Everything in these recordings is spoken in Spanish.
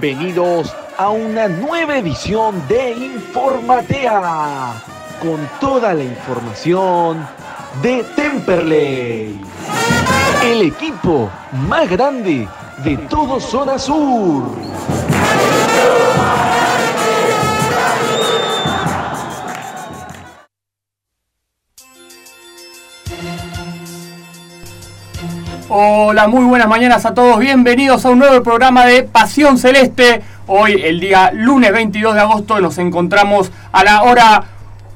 Bienvenidos a una nueva edición de Informatea, con toda la información de Temperley, el equipo más grande de todo Zona Sur. Hola, muy buenas mañanas a todos. Bienvenidos a un nuevo programa de Pasión Celeste. Hoy, el día lunes 22 de agosto, nos encontramos a la hora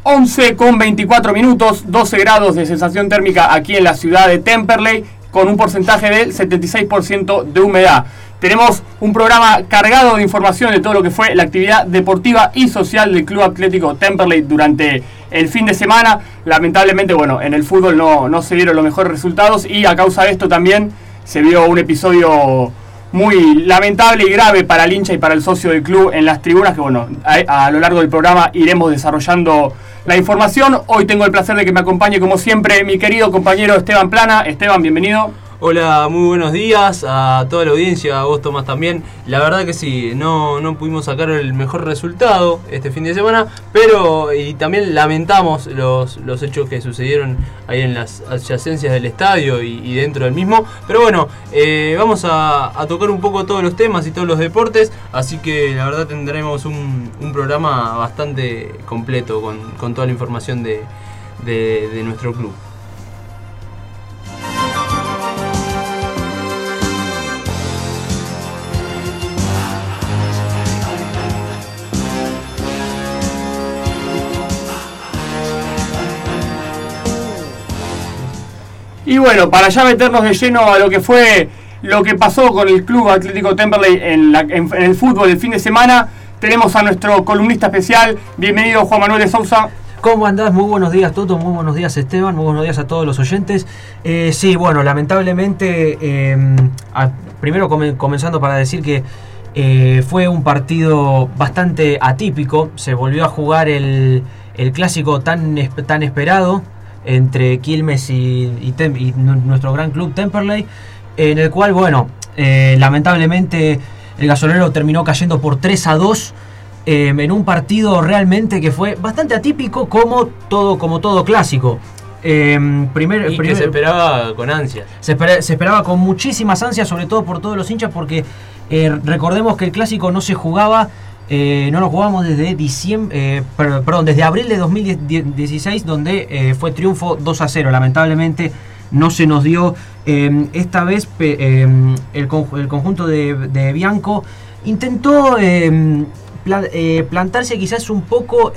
11 con 24 minutos, 12 grados de sensación térmica aquí en la ciudad de Temperley, con un porcentaje del 76% de humedad. Tenemos un programa cargado de información de todo lo que fue la actividad deportiva y social del Club Atlético Temperley durante el fin de semana. Lamentablemente, bueno, en el fútbol no, no se vieron los mejores resultados y a causa de esto también se vio un episodio muy lamentable y grave para el hincha y para el socio del club en las tribunas que, bueno, a, a lo largo del programa iremos desarrollando la información. Hoy tengo el placer de que me acompañe, como siempre, mi querido compañero Esteban Plana. Esteban, bienvenido. Hola, muy buenos días a toda la audiencia, a vos Tomás también. La verdad que sí, no, no pudimos sacar el mejor resultado este fin de semana, pero y también lamentamos los, los hechos que sucedieron ahí en las adyacencias del estadio y, dentro del mismo. Pero bueno, eh, vamos a, tocar un poco todos los temas y todos los deportes, así que la verdad tendremos un, programa bastante completo con, con, toda la información de, de nuestro club. Y bueno, para ya meternos de lleno a lo que fue lo que pasó con el Club Atlético Temperley en, la, en, el fútbol el fin de semana, tenemos a nuestro columnista especial. Bienvenido Juan Manuel de Sousa. ¿Cómo andás? Muy buenos días, Toto. Muy buenos días, Esteban. Muy buenos días a todos los oyentes. Eh, sí, bueno, lamentablemente, eh, primero come, comenzando para decir que eh, fue un partido bastante atípico. Se volvió a jugar el, el clásico tan, tan esperado entre Quilmes y, y, Tem y, nuestro gran club Temperley, en el cual, bueno, eh, lamentablemente el gasolero terminó cayendo por 3 a 2 eh, en un partido realmente que fue bastante atípico como todo, como todo clásico. Eh, primer, y primer, que se esperaba con ansias. Se, espera, se, esperaba con muchísimas ansias, sobre todo por todos los hinchas, porque eh, recordemos que el clásico no se jugaba eh, no lo jugamos desde diciembre, eh, perdón, desde abril de 2016, donde eh, fue triunfo 2 a 0. Lamentablemente no se nos dio esta vez el, el, conjunto de, de, Bianco. Intentó pla plantarse quizás un poco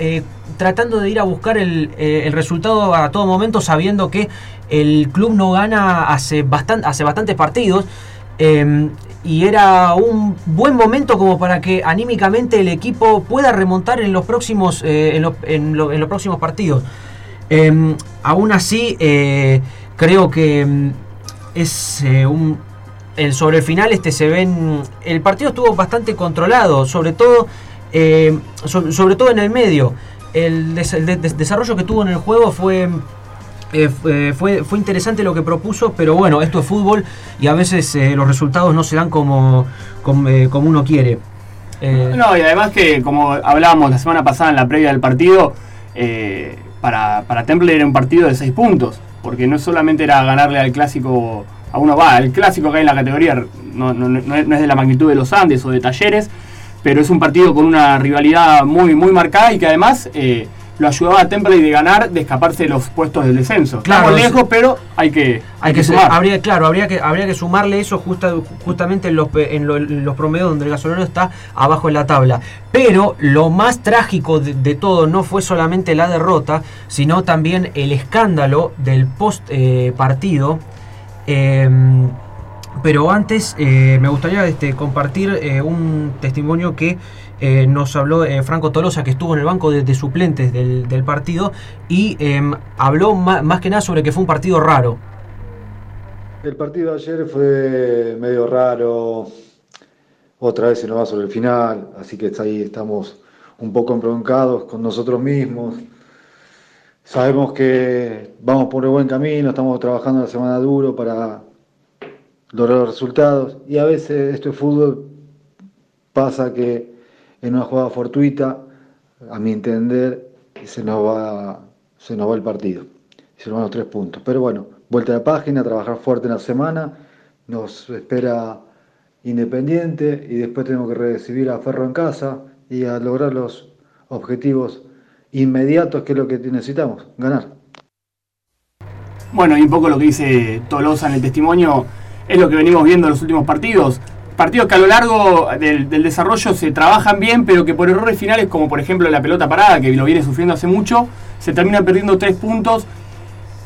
tratando de ir a buscar el, el, resultado a todo momento, sabiendo que el club no gana hace, bastant hace bastantes partidos. Eh, y era un buen momento como para que anímicamente el equipo pueda remontar en los próximos, eh, en, lo, en, lo, en, los próximos partidos. Eh, aún así, eh, creo que es un, el, sobre el final este se ven. El partido estuvo bastante controlado, sobre todo, so, sobre todo en el medio. El, des, el de, desarrollo que tuvo en el juego fue eh, fue, fue interesante lo que propuso, pero bueno, esto es fútbol y a veces eh, los resultados no se dan como, eh, como uno quiere. no, y además que como hablábamos la semana pasada en la previa del partido, para, para Temple era un partido de seis puntos, porque no solamente era ganarle al clásico, a uno va, el clásico que hay en la categoría no, no, no, es de la magnitud de los Andes o de Talleres, pero es un partido con una rivalidad muy, muy marcada y que además lo ayudaba a Temperley de ganar, de escaparse de los puestos del descenso. Claro, Estamos lejos, pero hay que, hay que, sumar. Habría, claro, habría que, habría que sumarle eso justa, justamente en los, en, lo, en los promedios donde el gasolero está abajo en la tabla. Pero lo más trágico de, de todo no fue solamente la derrota, sino también el escándalo del post eh, partido. Eh, pero antes eh, me gustaría este, compartir eh, un testimonio que eh, nos habló Franco Tolosa, que estuvo en el banco de, suplentes del, partido, y em, habló más, más, que nada sobre que fue un partido raro. El partido de ayer fue medio raro, otra vez se nos va sobre el final, así que ahí estamos un poco embroncados con nosotros mismos. Sabemos que vamos por el buen camino, estamos trabajando la semana duro para lograr los resultados y a veces esto es fútbol, Pasa que en una jugada fortuita, a mi entender, se nos va, se nos va el partido. Se nos van los tres puntos. Pero bueno, vuelta de página, trabajar fuerte en la semana, nos espera Independiente y después tenemos que recibir a Ferro en casa y a lograr los objetivos inmediatos que es lo que necesitamos, ganar. Bueno, y un poco lo que dice Tolosa en el testimonio es lo que venimos viendo en los últimos partidos. Partidos que a lo largo del, desarrollo se trabajan bien, pero que por errores finales, como por ejemplo la pelota parada, que lo viene sufriendo hace mucho, se terminan perdiendo tres puntos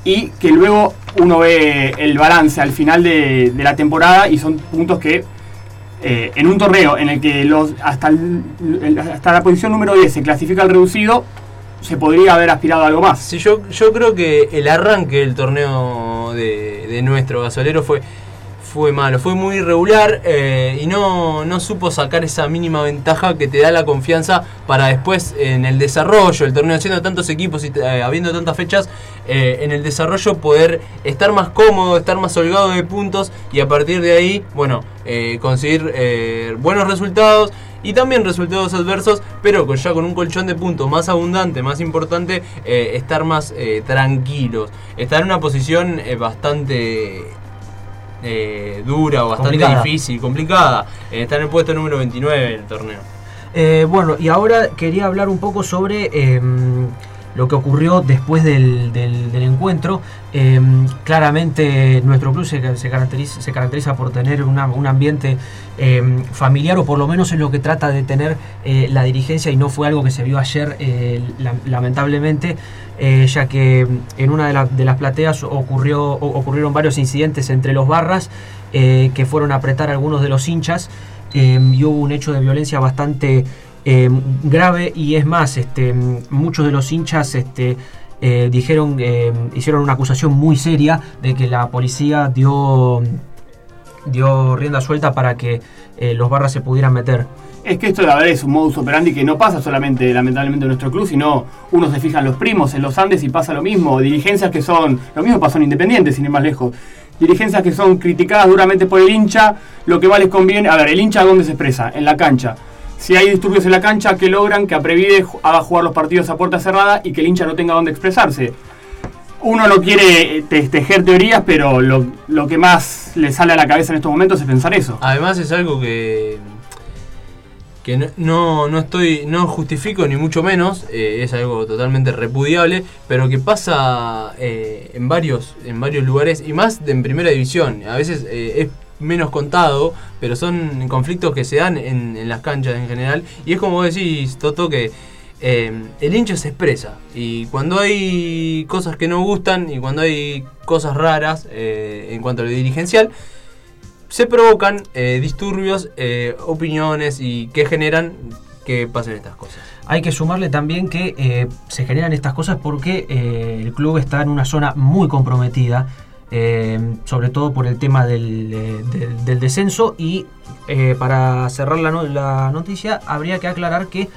y que luego uno ve el balance al final de, la temporada y son puntos que eh, en un torneo en el que los hasta, hasta la posición número 10 se clasifica el reducido, se podría haber aspirado a algo más. Sí, yo, yo creo que el arranque del torneo de, de nuestro gasolero fue fue malo, fue muy irregular eh, y no, no, supo sacar esa mínima ventaja que te da la confianza para después en el desarrollo, el torneo haciendo tantos equipos y eh, habiendo tantas fechas, eh, en el desarrollo poder estar más cómodo, estar más holgado de puntos y a partir de ahí, bueno, conseguir buenos resultados y también resultados adversos, pero ya con un colchón de puntos más abundante, más importante, estar más tranquilos, estar en una posición bastante eh, dura o bastante difícil, complicada. Eh, está en el puesto número 29 del torneo. Eh, bueno, y ahora quería hablar un poco sobre em, lo que ocurrió después del, encuentro. Em, claramente nuestro club se, caracteriza, se caracteriza, por tener un ambiente em, familiar o por lo menos es lo que trata de tener la dirigencia y no fue algo que se vio ayer lamentablemente. Eh, ya que en una de, las plateas ocurrió, ocurrieron varios incidentes entre los barras eh, que fueron a apretar a algunos de los hinchas em, y hubo un hecho de violencia bastante em, grave y es más, este, muchos de los hinchas este, eh, dijeron, em, hicieron una acusación muy seria de que la policía dio, dio rienda suelta para que los barras se pudieran meter es que esto la verdad es un modus operandi que no pasa solamente lamentablemente en nuestro club, sino uno se fija en los primos, en los Andes y pasa lo mismo. Dirigencias que son, lo mismo pasó en Independiente, sin ir más lejos. Dirigencias que son criticadas duramente por el hincha, lo que más les conviene, a ver, el hincha dónde se expresa, en la cancha. Si hay disturbios en la cancha, que logran que Aprevide haga jugar los partidos a puerta cerrada y que el hincha no tenga dónde expresarse. Uno no quiere tejer teorías, pero lo, que más le sale a la cabeza en estos momentos es pensar eso. Además es algo que que no, no, estoy, no justifico ni mucho menos, eh, es algo totalmente repudiable, pero que pasa eh, en, varios, en varios lugares y más en primera división. A veces eh, es menos contado, pero son conflictos que se dan en, en, las canchas en general. Y es como decís, Toto, que el hincha se expresa. Y cuando hay cosas que no gustan y cuando hay cosas raras en cuanto a lo dirigencial, se provocan eh, disturbios, eh, opiniones y que generan que pasen estas cosas. Hay que sumarle también que eh, se generan estas cosas porque el club está en una zona muy comprometida, sobre todo por el tema del, descenso. Y para cerrar la, noticia habría que aclarar que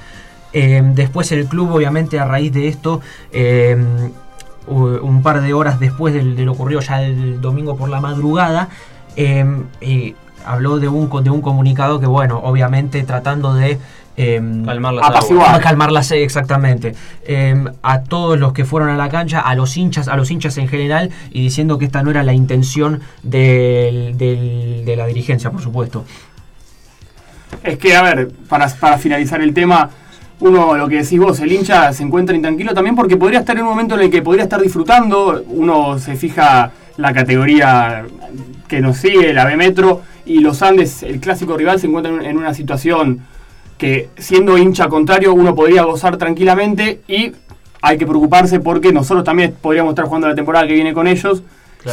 después el club obviamente a raíz de esto un par de horas después de, lo ocurrido ya el domingo por la madrugada, habló de un, de un comunicado que, bueno, obviamente tratando de eh, calmarlas exactamente. Em, a todos los que fueron a la cancha a los hinchas a los hinchas en general y diciendo que esta no era la intención de la dirigencia por supuesto. Es que a ver para, para finalizar el tema uno, lo que decís vos, el hincha se encuentra intranquilo también porque podría estar en un momento en el que podría estar disfrutando, uno se fija la categoría que nos sigue, la B Metro, y los Andes, el clásico rival, se encuentran en una situación que siendo hincha contrario uno podría gozar tranquilamente y hay que preocuparse porque nosotros también podríamos estar jugando la temporada que viene con ellos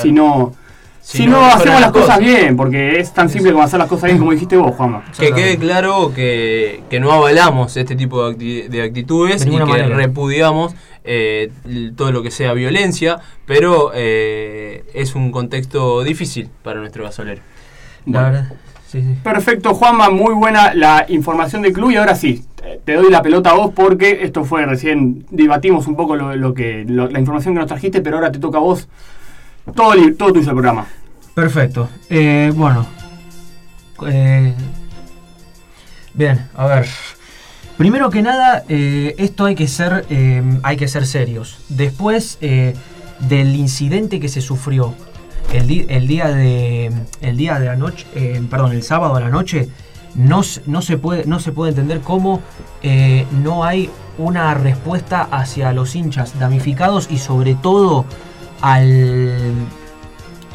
si no si, no, hacemos las cosas, bien, porque es tan simple como hacer las cosas bien como dijiste vos, Juanma. Que quede claro que, no avalamos este tipo de, actitudes y que repudiamos eh, todo lo que sea violencia, pero eh, es un contexto difícil para nuestro gasolero. La verdad. Perfecto, Juanma, muy buena la información del club y ahora sí, te doy la pelota a vos porque esto fue recién, debatimos un poco lo, que la información que nos trajiste, pero ahora te toca a vos todo, todo tuyo el programa. Perfecto. Eh, bueno. Eh, Bien, a ver. Primero que nada, eh, esto hay que ser, hay que ser serios. Después del incidente que se sufrió el, el día de el día de la noche, eh, perdón, el sábado a la noche, no, no se puede no se puede entender cómo eh, no hay una respuesta hacia los hinchas damnificados y sobre todo al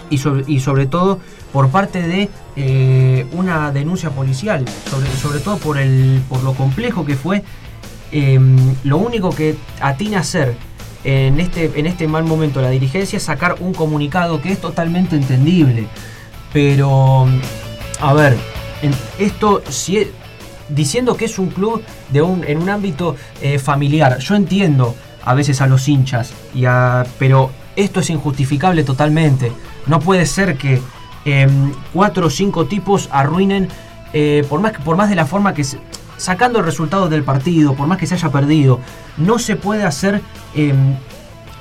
y sobre, y sobre todo por parte de eh, una denuncia policial, sobre, sobre todo por, el, por lo complejo que fue. lo único que atina a hacer en este, en este mal momento la dirigencia sacar un comunicado que es totalmente entendible. Pero, a ver, esto si diciendo que es un club de un, en un ámbito eh, familiar, yo entiendo a veces a los hinchas, y a- pero esto es injustificable totalmente. No puede ser que em, cuatro o cinco tipos arruinen, eh, por, más, por más de la forma que sacando el resultado del partido, por más que se haya perdido, no se puede hacer, em,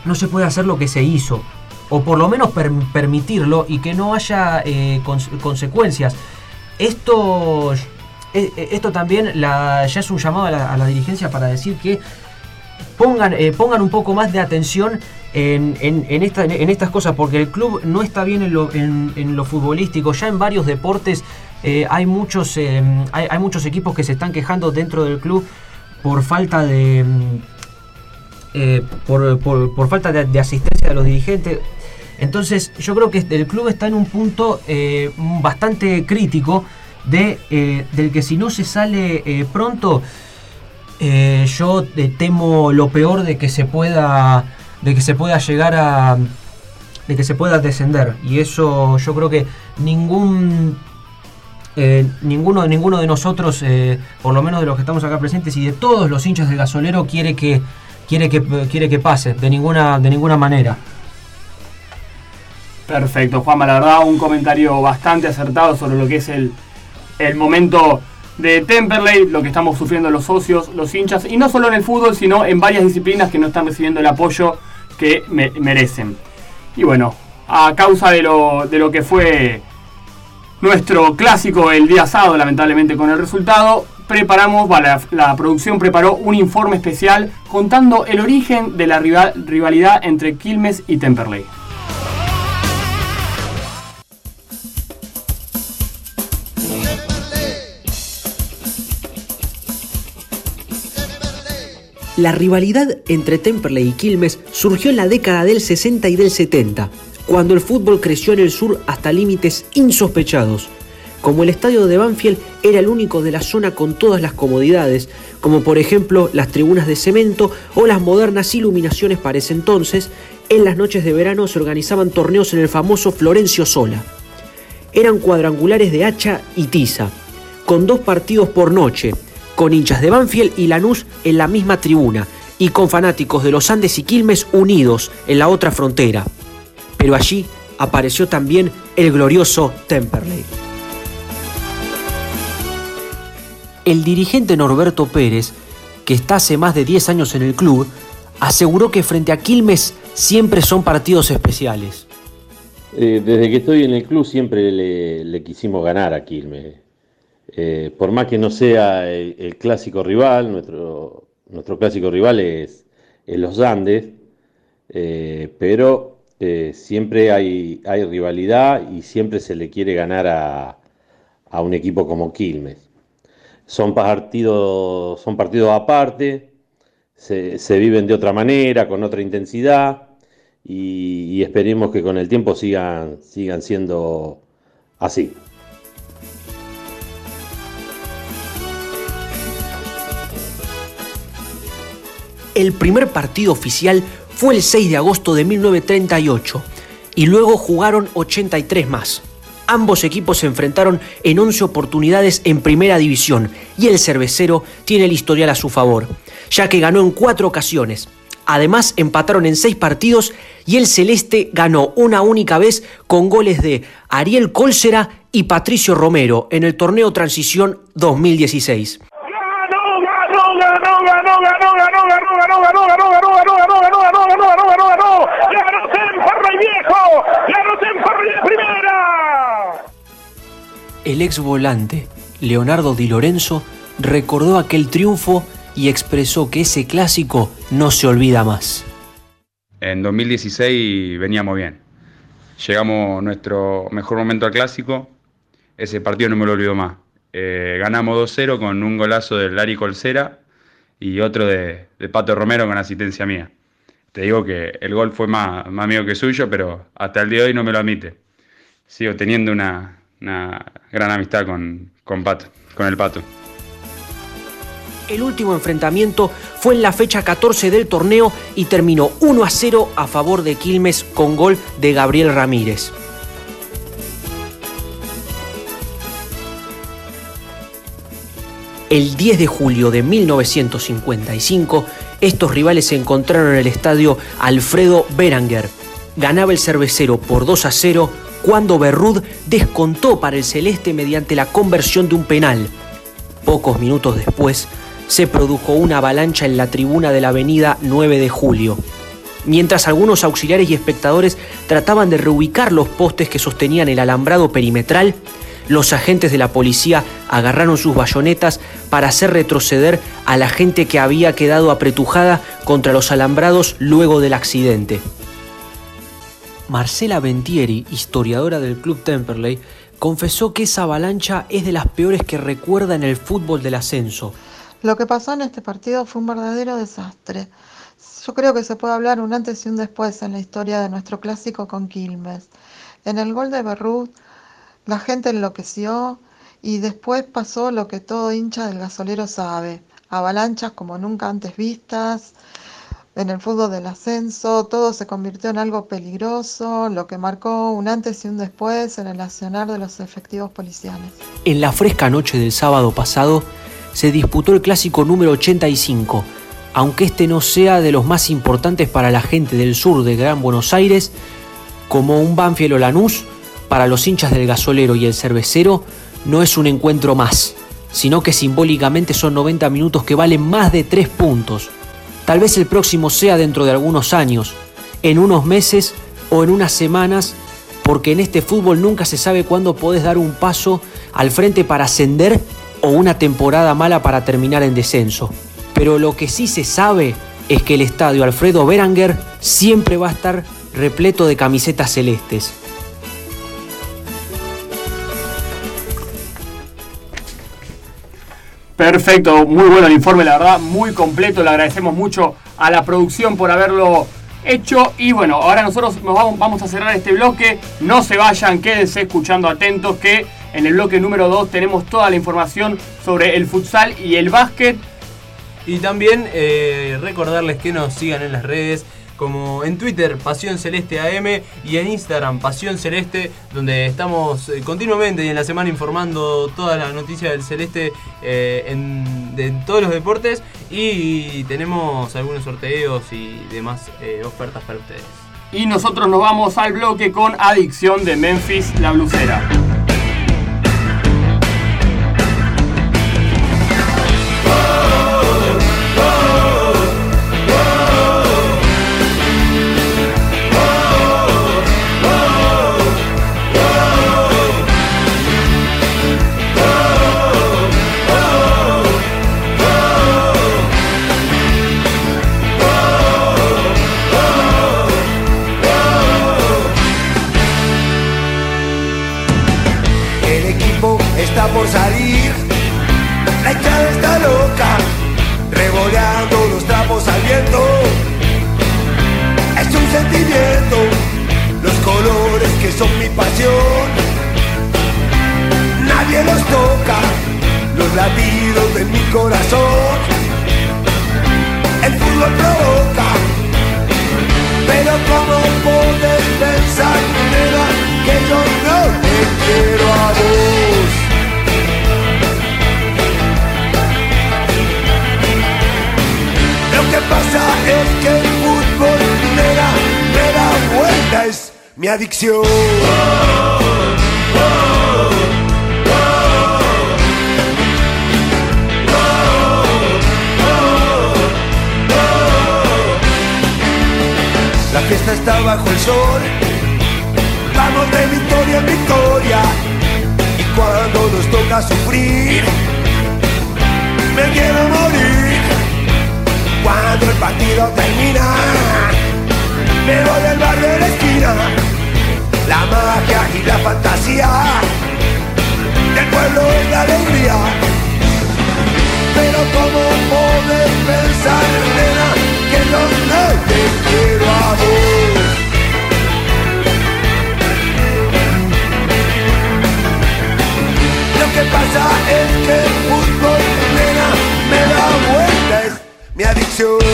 no se puede hacer lo que se hizo. O por lo menos per- permitirlo y que no haya eh, cons- consecuencias. Esto, eh, eh, esto también ya es un llamado a la, a la dirigencia para decir que pongan, eh, pongan un poco más de atención en, en- en esta- en estas cosas, porque el club no está bien en lo futbolístico. Ya en varios deportes eh, hay, muchos, eh, hay, muchos equipos que se están quejando dentro del club por falta de... mm, eh, por, por- falta de, de asistencia de los dirigentes. Entonces yo creo que el club está en un punto eh, bastante crítico de, del que si no se sale pronto, yo temo lo peor de que se pueda de que se pueda llegar a de que se pueda descender y eso yo creo que ningún eh, ninguno ninguno de nosotros eh, por lo menos de los que estamos acá presentes y de todos los hinchas del gasolero quiere que quiere que quiere que pase de ninguna de ninguna manera Perfecto, Juanma, la verdad un comentario bastante acertado sobre lo que es el, el momento de Temperley, lo que estamos sufriendo los socios, los hinchas, y no solo en el fútbol, sino en varias disciplinas que no están recibiendo el apoyo que me- merecen. Y bueno, a causa de lo, de lo que fue nuestro clásico el día sábado, lamentablemente con el resultado, preparamos, la, producción preparó un informe especial contando el origen de la rival- rivalidad entre Quilmes y Temperley. La rivalidad entre Temperley y Quilmes surgió en la década del 60 y del 70, cuando el fútbol creció en el sur hasta límites insospechados. Como el estadio de Banfield era el único de la zona con todas las comodidades, como por ejemplo las tribunas de cemento o las modernas iluminaciones para ese entonces, en las noches de verano se organizaban torneos en el famoso Florencio Sola. Eran cuadrangulares de hacha y tiza, con dos partidos por noche, con hinchas de Banfield y Lanús en la misma tribuna, y con fanáticos de los Andes y Quilmes unidos en la otra frontera. Pero allí apareció también el glorioso Temperley. El dirigente Norberto Pérez, que está hace más de 10 años en el club, aseguró que frente a Quilmes siempre son partidos especiales. Eh, desde que estoy en el club siempre le, quisimos ganar a Quilmes. Eh, por más que no sea el, el clásico rival, nuestro, nuestro clásico rival es, es los Andes, eh, pero eh, siempre hay, hay rivalidad y siempre se le quiere ganar a, a un equipo como Quilmes. Son partidos, son partidos aparte, se, se viven de otra manera, con otra intensidad y, y esperemos que con el tiempo sigan, sigan siendo así. El primer partido oficial fue el 6 de agosto de 1938 y luego jugaron 83 más. Ambos equipos se enfrentaron en 11 oportunidades en primera división y el cervecero tiene el historial a su favor, ya que ganó en cuatro ocasiones. Además empataron en seis partidos y el celeste ganó una única vez con goles de Ariel Cólcera y Patricio Romero en el torneo Transición 2016. El ex volante, Leonardo Di Lorenzo, recordó aquel triunfo y expresó que ese clásico no se olvida más. En 2016 veníamos bien. Llegamos nuestro mejor momento al clásico. Ese partido no me lo olvido más. Eh, ganamos 2-0 con un golazo de Lari Colcera y otro de, Pato Romero con asistencia mía. Te digo que el gol fue más, más mío que suyo, pero hasta el día de hoy no me lo admite. Sigo teniendo una, una gran amistad con, con Pato, con el Pato. El último enfrentamiento fue en la fecha 14 del torneo y terminó 1 a 0 a favor de Quilmes con gol de Gabriel Ramírez. El 10 de julio de 1955, estos rivales se encontraron en el estadio Alfredo Beranger. Ganaba el cervecero por 2 a 0 cuando Berrud descontó para el celeste mediante la conversión de un penal. Pocos minutos después, se produjo una avalancha en la tribuna de la avenida 9 de julio. Mientras algunos auxiliares y espectadores trataban de reubicar los postes que sostenían el alambrado perimetral, los agentes de la policía agarraron sus bayonetas para hacer retroceder a la gente que había quedado apretujada contra los alambrados luego del accidente. Marcela Ventieri, historiadora del Club Temperley, confesó que esa avalancha es de las peores que recuerda en el fútbol del ascenso. Lo que pasó en este partido fue un verdadero desastre. Yo creo que se puede hablar un antes y un después en la historia de nuestro clásico con Quilmes. En el gol de Berrut, la gente enloqueció y después pasó lo que todo hincha del gasolero sabe. Avalanchas como nunca antes vistas, en el fútbol del ascenso, todo se convirtió en algo peligroso, lo que marcó un antes y un después en el accionar de los efectivos policiales. En la fresca noche del sábado pasado se disputó el clásico número 85, aunque este no sea de los más importantes para la gente del sur de Gran Buenos Aires, como un Banfield o Lanús, para los hinchas del gasolero y el cervecero, no es un encuentro más, sino que simbólicamente son 90 minutos que valen más de 3 puntos. Tal vez el próximo sea dentro de algunos años, en unos meses o en unas semanas, porque en este fútbol nunca se sabe cuándo podés dar un paso al frente para ascender o una temporada mala para terminar en descenso. Pero lo que sí se sabe es que el estadio Alfredo Beranger siempre va a estar repleto de camisetas celestes. Perfecto, muy bueno el informe, la verdad, muy completo. Le agradecemos mucho a la producción por haberlo hecho. Y bueno, ahora nosotros nos vamos, vamos a cerrar este bloque. No se vayan, quédense escuchando atentos que en el bloque número 2 tenemos toda la información sobre el futsal y el básquet. Y también eh, recordarles que nos sigan en las redes como en Twitter Pasión Celeste AM y en Instagram Pasión Celeste, donde estamos eh, continuamente y en la semana informando todas las noticias del Celeste eh, en, de todos los deportes y tenemos algunos sorteos y demás eh, ofertas para ustedes. Y nosotros nos vamos al bloque con Adicción de Memphis, la blusera. Provoca, pero como puedes pensar, nena, que yo no te quiero a vos. Lo que pasa es que el fútbol me da, me da vuelta, es mi adicción. La fiesta está bajo el sol, vamos de victoria en victoria, y cuando nos toca sufrir, me quiero morir. Cuando el partido termina, me voy al bar de la esquina. La magia y la fantasía del pueblo es la alegría. Pero cómo poder pensar, nena, yo no te quiero a vos. Lo que pasa es que el fútbol, nena, me da vueltas, mi adicción.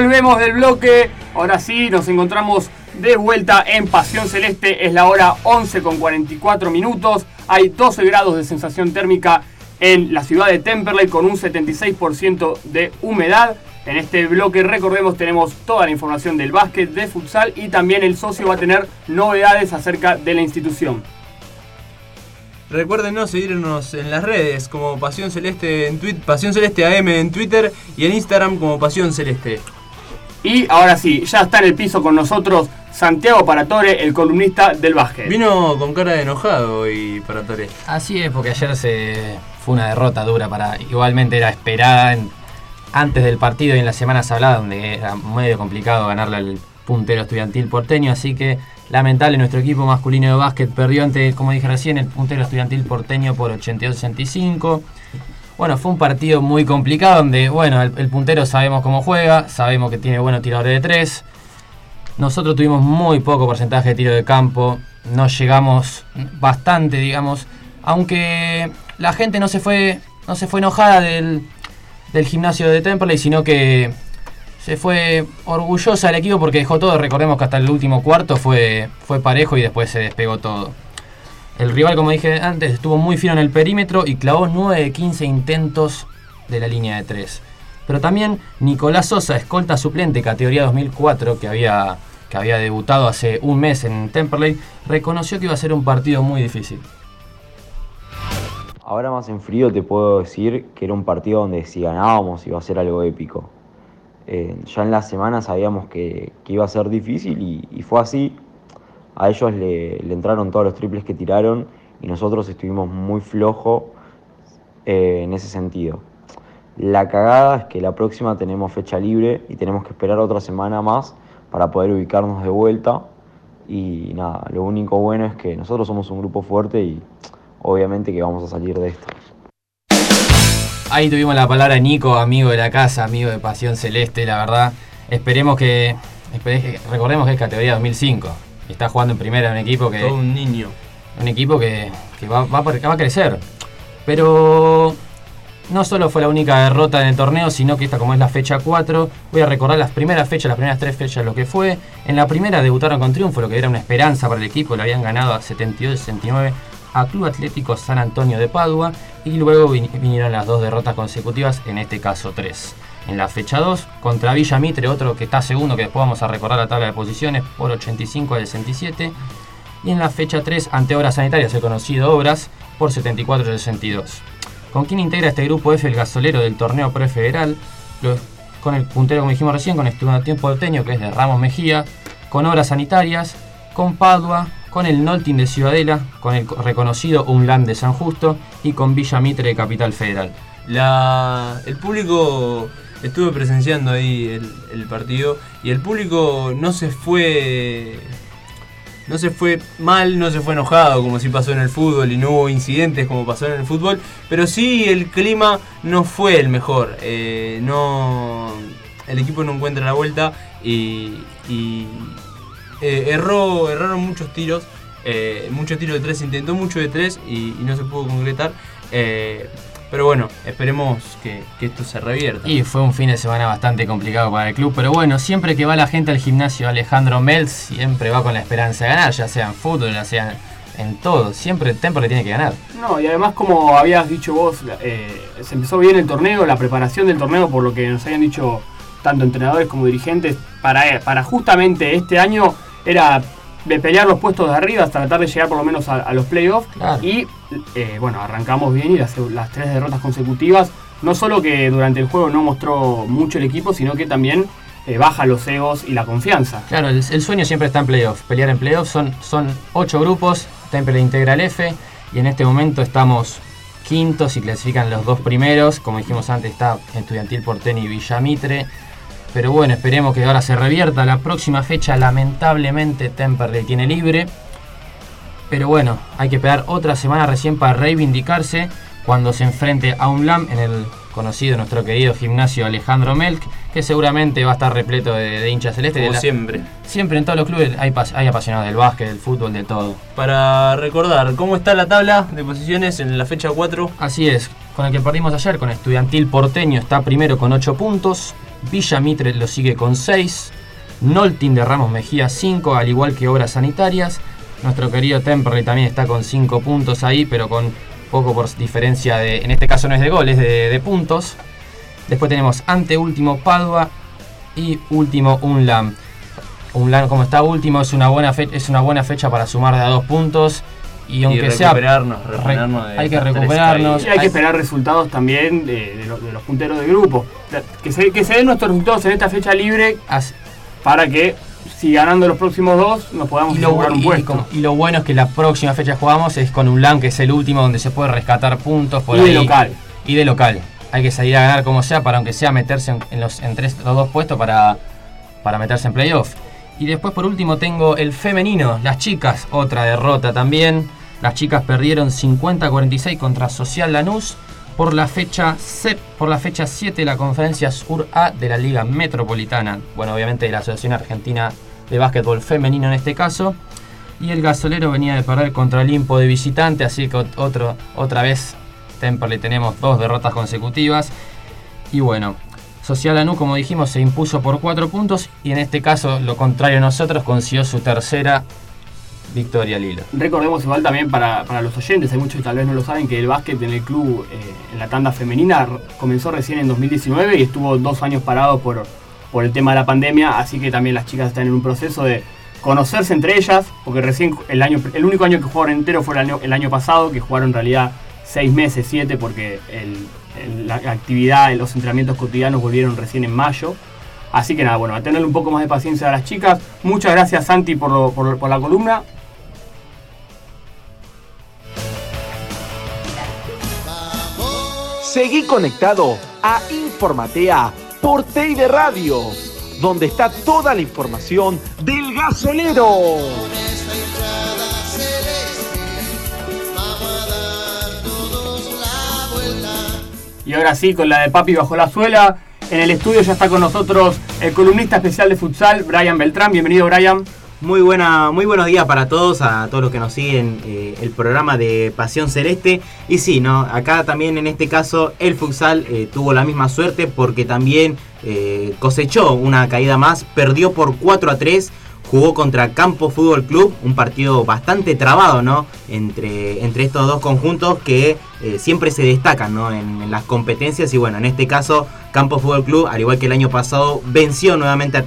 Volvemos del bloque. Ahora sí, nos encontramos de vuelta en Pasión Celeste. Es la hora 11 con 44 minutos. Hay 12 grados de sensación térmica en la ciudad de Temperley con un 76% de humedad. En este bloque, recordemos, tenemos toda la información del básquet, de futsal y también el socio va a tener novedades acerca de la institución. Recuerden no seguirnos en las redes como Pasión Celeste en Twitter, Pasión Celeste AM en Twitter y en Instagram como Pasión Celeste. Y ahora sí, ya está en el piso con nosotros Santiago Paratore, el columnista del básquet. Vino con cara de enojado y Paratore. Así es, porque ayer se fue una derrota dura para. Igualmente era esperada en- antes del partido y en las semanas habladas, donde era medio complicado ganarle al puntero estudiantil porteño. Así que lamentable, nuestro equipo masculino de básquet perdió ante, como dije recién, el puntero estudiantil porteño por 82-65. Bueno, fue un partido muy complicado donde, bueno, el, puntero sabemos cómo juega, sabemos que tiene buenos tiradores de tres. Nosotros tuvimos muy poco porcentaje de tiro de campo, no llegamos bastante, digamos, aunque la gente no se fue, no se fue enojada del, del gimnasio de Temperley, sino que se fue orgullosa del equipo porque dejó todo. Recordemos que hasta el último cuarto fue, fue parejo y después se despegó todo. El rival, como dije antes, estuvo muy fino en el perímetro y clavó 9 de 15 intentos de la línea de 3. Pero también Nicolás Sosa, escolta suplente categoría 2004, que había, que había debutado hace un mes en Temperley, reconoció que iba a ser un partido muy difícil. Ahora más en frío te puedo decir que era un partido donde si ganábamos iba a ser algo épico. Eh, ya en la semana sabíamos que, que iba a ser difícil y fue así. A ellos le, entraron todos los triples que tiraron y nosotros estuvimos muy flojos eh, en ese sentido. La cagada es que la próxima tenemos fecha libre y tenemos que esperar otra semana más para poder ubicarnos de vuelta. Y nada, lo único bueno es que nosotros somos un grupo fuerte y obviamente que vamos a salir de esto. Ahí tuvimos la palabra Nico, amigo de la casa, amigo de Pasión Celeste, la verdad. Esperemos que. espere- que- recordemos que es categoría 2005. Está jugando en primera un equipo que. Todo un niño. Un equipo que, que va, va va a crecer. Pero. No solo fue la única derrota en el torneo, sino que esta como es la fecha 4, voy a recordar las primeras fechas, las primeras tres fechas, lo que fue. En la primera debutaron con triunfo, lo que era una esperanza para el equipo, le habían ganado a 72-69 a Club Atlético San Antonio de Padua y luego vin- vinieron las dos derrotas consecutivas, en este caso tres. En la fecha 2, contra Villa Mitre, otro que está segundo, que después vamos a recordar la tabla de posiciones, por 85 a 67. Y en la fecha 3, ante Obras Sanitarias, el conocido Obras, por 74 a 62. ¿Con quién integra este grupo F el gasolero del torneo prefederal? Con el puntero, como dijimos recién, con Estudiantil Porteño, que es de Ramos Mejía, con Obras Sanitarias, con Padua, con el Nolting de Ciudadela, con el reconocido Unland de San Justo y con Villa Mitre de Capital Federal. La, el público estuve presenciando ahí el, partido y el público no se fue no se fue mal, no se fue enojado como si pasó en el fútbol y no hubo incidentes como pasó en el fútbol, pero sí el clima no fue el mejor. eh, no, el equipo no encuentra la vuelta y, eh, erró, erraron muchos tiros, eh, muchos tiros de tres, intentó mucho de tres y no se pudo concretar. Eh, pero bueno, esperemos que, que esto se revierta. Y fue un fin de semana bastante complicado para el club, pero bueno, siempre que va la gente al gimnasio Alejandro Melz, siempre va con la esperanza de ganar, ya sea en fútbol, ya sea en todo. Siempre Temple tiene que ganar. No, y además como habías dicho vos, eh, se empezó bien el torneo, la preparación del torneo, por lo que nos habían dicho tanto entrenadores como dirigentes, para, para justamente este año era de pelear los puestos de arriba hasta tratar de llegar por lo menos a, los playoffs. Y eh, bueno, arrancamos bien y las, las, tres derrotas consecutivas, no solo que durante el juego no mostró mucho el equipo, sino que también eh, baja los egos y la confianza. Claro, el, sueño siempre está en playoffs. Pelear en playoffs son, son ocho grupos, Temple integra el F y en este momento estamos quintos y clasifican los dos primeros. Como dijimos antes, está Estudiantil Porteño y Villamitre. Pero bueno, esperemos que ahora se revierta. La próxima fecha, lamentablemente, Temperley tiene libre. Pero bueno, hay que esperar otra semana recién para reivindicarse cuando se enfrente a un LAM en el conocido nuestro querido gimnasio Alejandro Melk, que seguramente va a estar repleto de, hinchas celestes. Como siempre. Siempre en todos los clubes hay, hay, apasionados del básquet, del fútbol, de todo. Para recordar, ¿cómo está la tabla de posiciones en la fecha 4? Así es, con el que perdimos ayer, con Estudiantil Porteño, está primero con 8 puntos, Villa Mitre lo sigue con 6, Noltin de Ramos Mejía 5, al igual que Obras Sanitarias. Nuestro querido Temperley también está con 5 puntos ahí, pero con poco por diferencia de, en este caso no es de goles, de, de puntos. Después tenemos ante último Padua y último Unlam. Unlam como está último es una buena, es una buena fecha para sumar de a dos puntos. Y aunque sea. hay que recuperarnos. Y hay que esperar resultados también de, los, punteros de grupo. Que se, que se den nuestros resultados en esta fecha libre para que si ganando los próximos dos nos podamos y un puesto. Y, lo bueno es que la próxima fecha jugamos es con un LAN que es el último donde se puede rescatar puntos por y de local. Y de local. Hay que salir a ganar como sea para aunque sea meterse en, los, en los dos puestos para, para meterse en playoff. Y después por último tengo el femenino, las chicas, otra derrota también. Las chicas perdieron 50-46 contra Social Lanús por la fecha por la fecha 7 de la Conferencia Sur A de la Liga Metropolitana. Bueno, obviamente de la Asociación Argentina de Básquetbol Femenino en este caso. Y el gasolero venía de perder contra el Impo de visitante, así que otro, otra vez Temperley tenemos dos derrotas consecutivas. Y bueno, Social Lanús, como dijimos, se impuso por 4 puntos y en este caso, lo contrario a nosotros, consiguió su tercera Victoria Lilo. Recordemos igual también para, los oyentes, hay muchos que tal vez no lo saben, que el básquet en el club eh, en la tanda femenina comenzó recién en 2019 y estuvo dos años parado por, por el tema de la pandemia, así que también las chicas están en un proceso de conocerse entre ellas, porque recién el año el único año que jugaron entero fue el año, pasado, que jugaron en realidad seis meses, siete, porque la actividad, los entrenamientos cotidianos volvieron recién en mayo. Así que nada, bueno, a tener un poco más de paciencia a las chicas. Muchas gracias Santi por la columna. Seguí conectado a Informatea por Teide Radio, donde está toda la información del gasolero. Y ahora sí, con la de Papi bajo la suela, en el estudio ya está con nosotros el columnista especial de futsal, Brian Beltrán. Bienvenido, Brian. Muy, buena, muy buenos días para todos, a todos los que nos siguen eh, el programa de Pasión Celeste. Y sí, ¿no? acá también en este caso el futsal eh, tuvo la misma suerte porque también eh, cosechó una caída más, perdió por 4 a 3, jugó contra Campo Fútbol Club, un partido bastante trabado ¿no? entre, entre estos dos conjuntos que siempre se destacan ¿no? en, las competencias. Y bueno, en este caso Campo Fútbol Club, al igual que el año pasado, venció nuevamente a,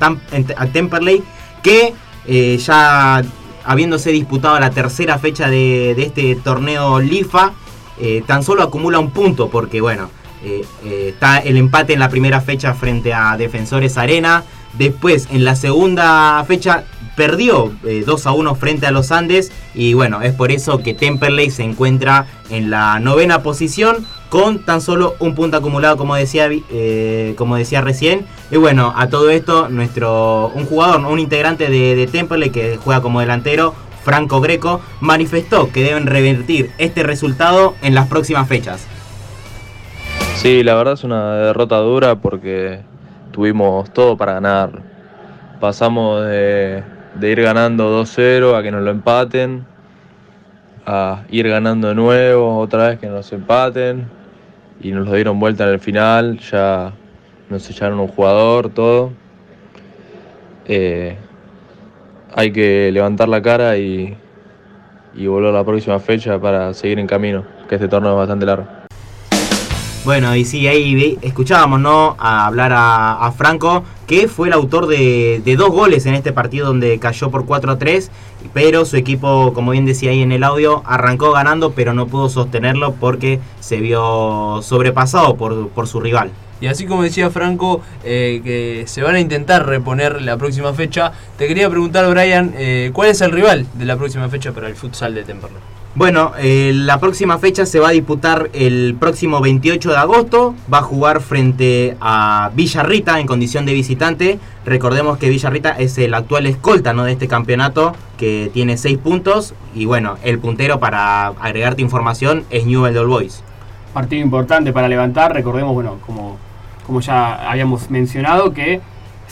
a Temperley que eh, ya habiéndose disputado la tercera fecha de, este torneo LIFA, eh, tan solo acumula un punto porque, bueno, eh, está el empate en la primera fecha frente a Defensores Arena. Después, en la segunda fecha, perdió 2 a 1 frente a los Andes. Y bueno, es por eso que Temperley se encuentra en la novena posición con tan solo un punto acumulado, como decía, eh, como decía recién. Y bueno, a todo esto, nuestro un jugador, un integrante de, Temple que juega como delantero, Franco Greco, manifestó que deben revertir este resultado en las próximas fechas. Sí, la verdad es una derrota dura porque tuvimos todo para ganar. Pasamos de, de ir ganando 2-0 a que nos lo empaten, a ir ganando de nuevo, otra vez que nos empaten y nos lo dieron vuelta en el final, ya nos echaron un jugador, todo. Eh, hay que levantar la cara y, y volver a la próxima fecha para seguir en camino, que este torneo es bastante largo. Bueno, y sí, ahí escuchábamos, ¿no? A hablar a, Franco, que fue el autor de, de dos goles en este partido donde cayó por 4 a 3, pero su equipo, como bien decía ahí en el audio, arrancó ganando, pero no pudo sostenerlo porque se vio sobrepasado por, por su rival. Y así como decía Franco, eh, que se van a intentar reponer la próxima fecha, te quería preguntar, Brian, eh, ¿cuál es el rival de la próxima fecha para el futsal de Temperley? Bueno, eh, la próxima fecha se va a disputar el próximo 28 de agosto. Va a jugar frente a Villarrita en condición de visitante. Recordemos que Villarrita es el actual escolta ¿no? de este campeonato que tiene 6 puntos. Y bueno, el puntero para agregarte información es Newell Old Boys. Partido importante para levantar. Recordemos, bueno, como, como ya habíamos mencionado, que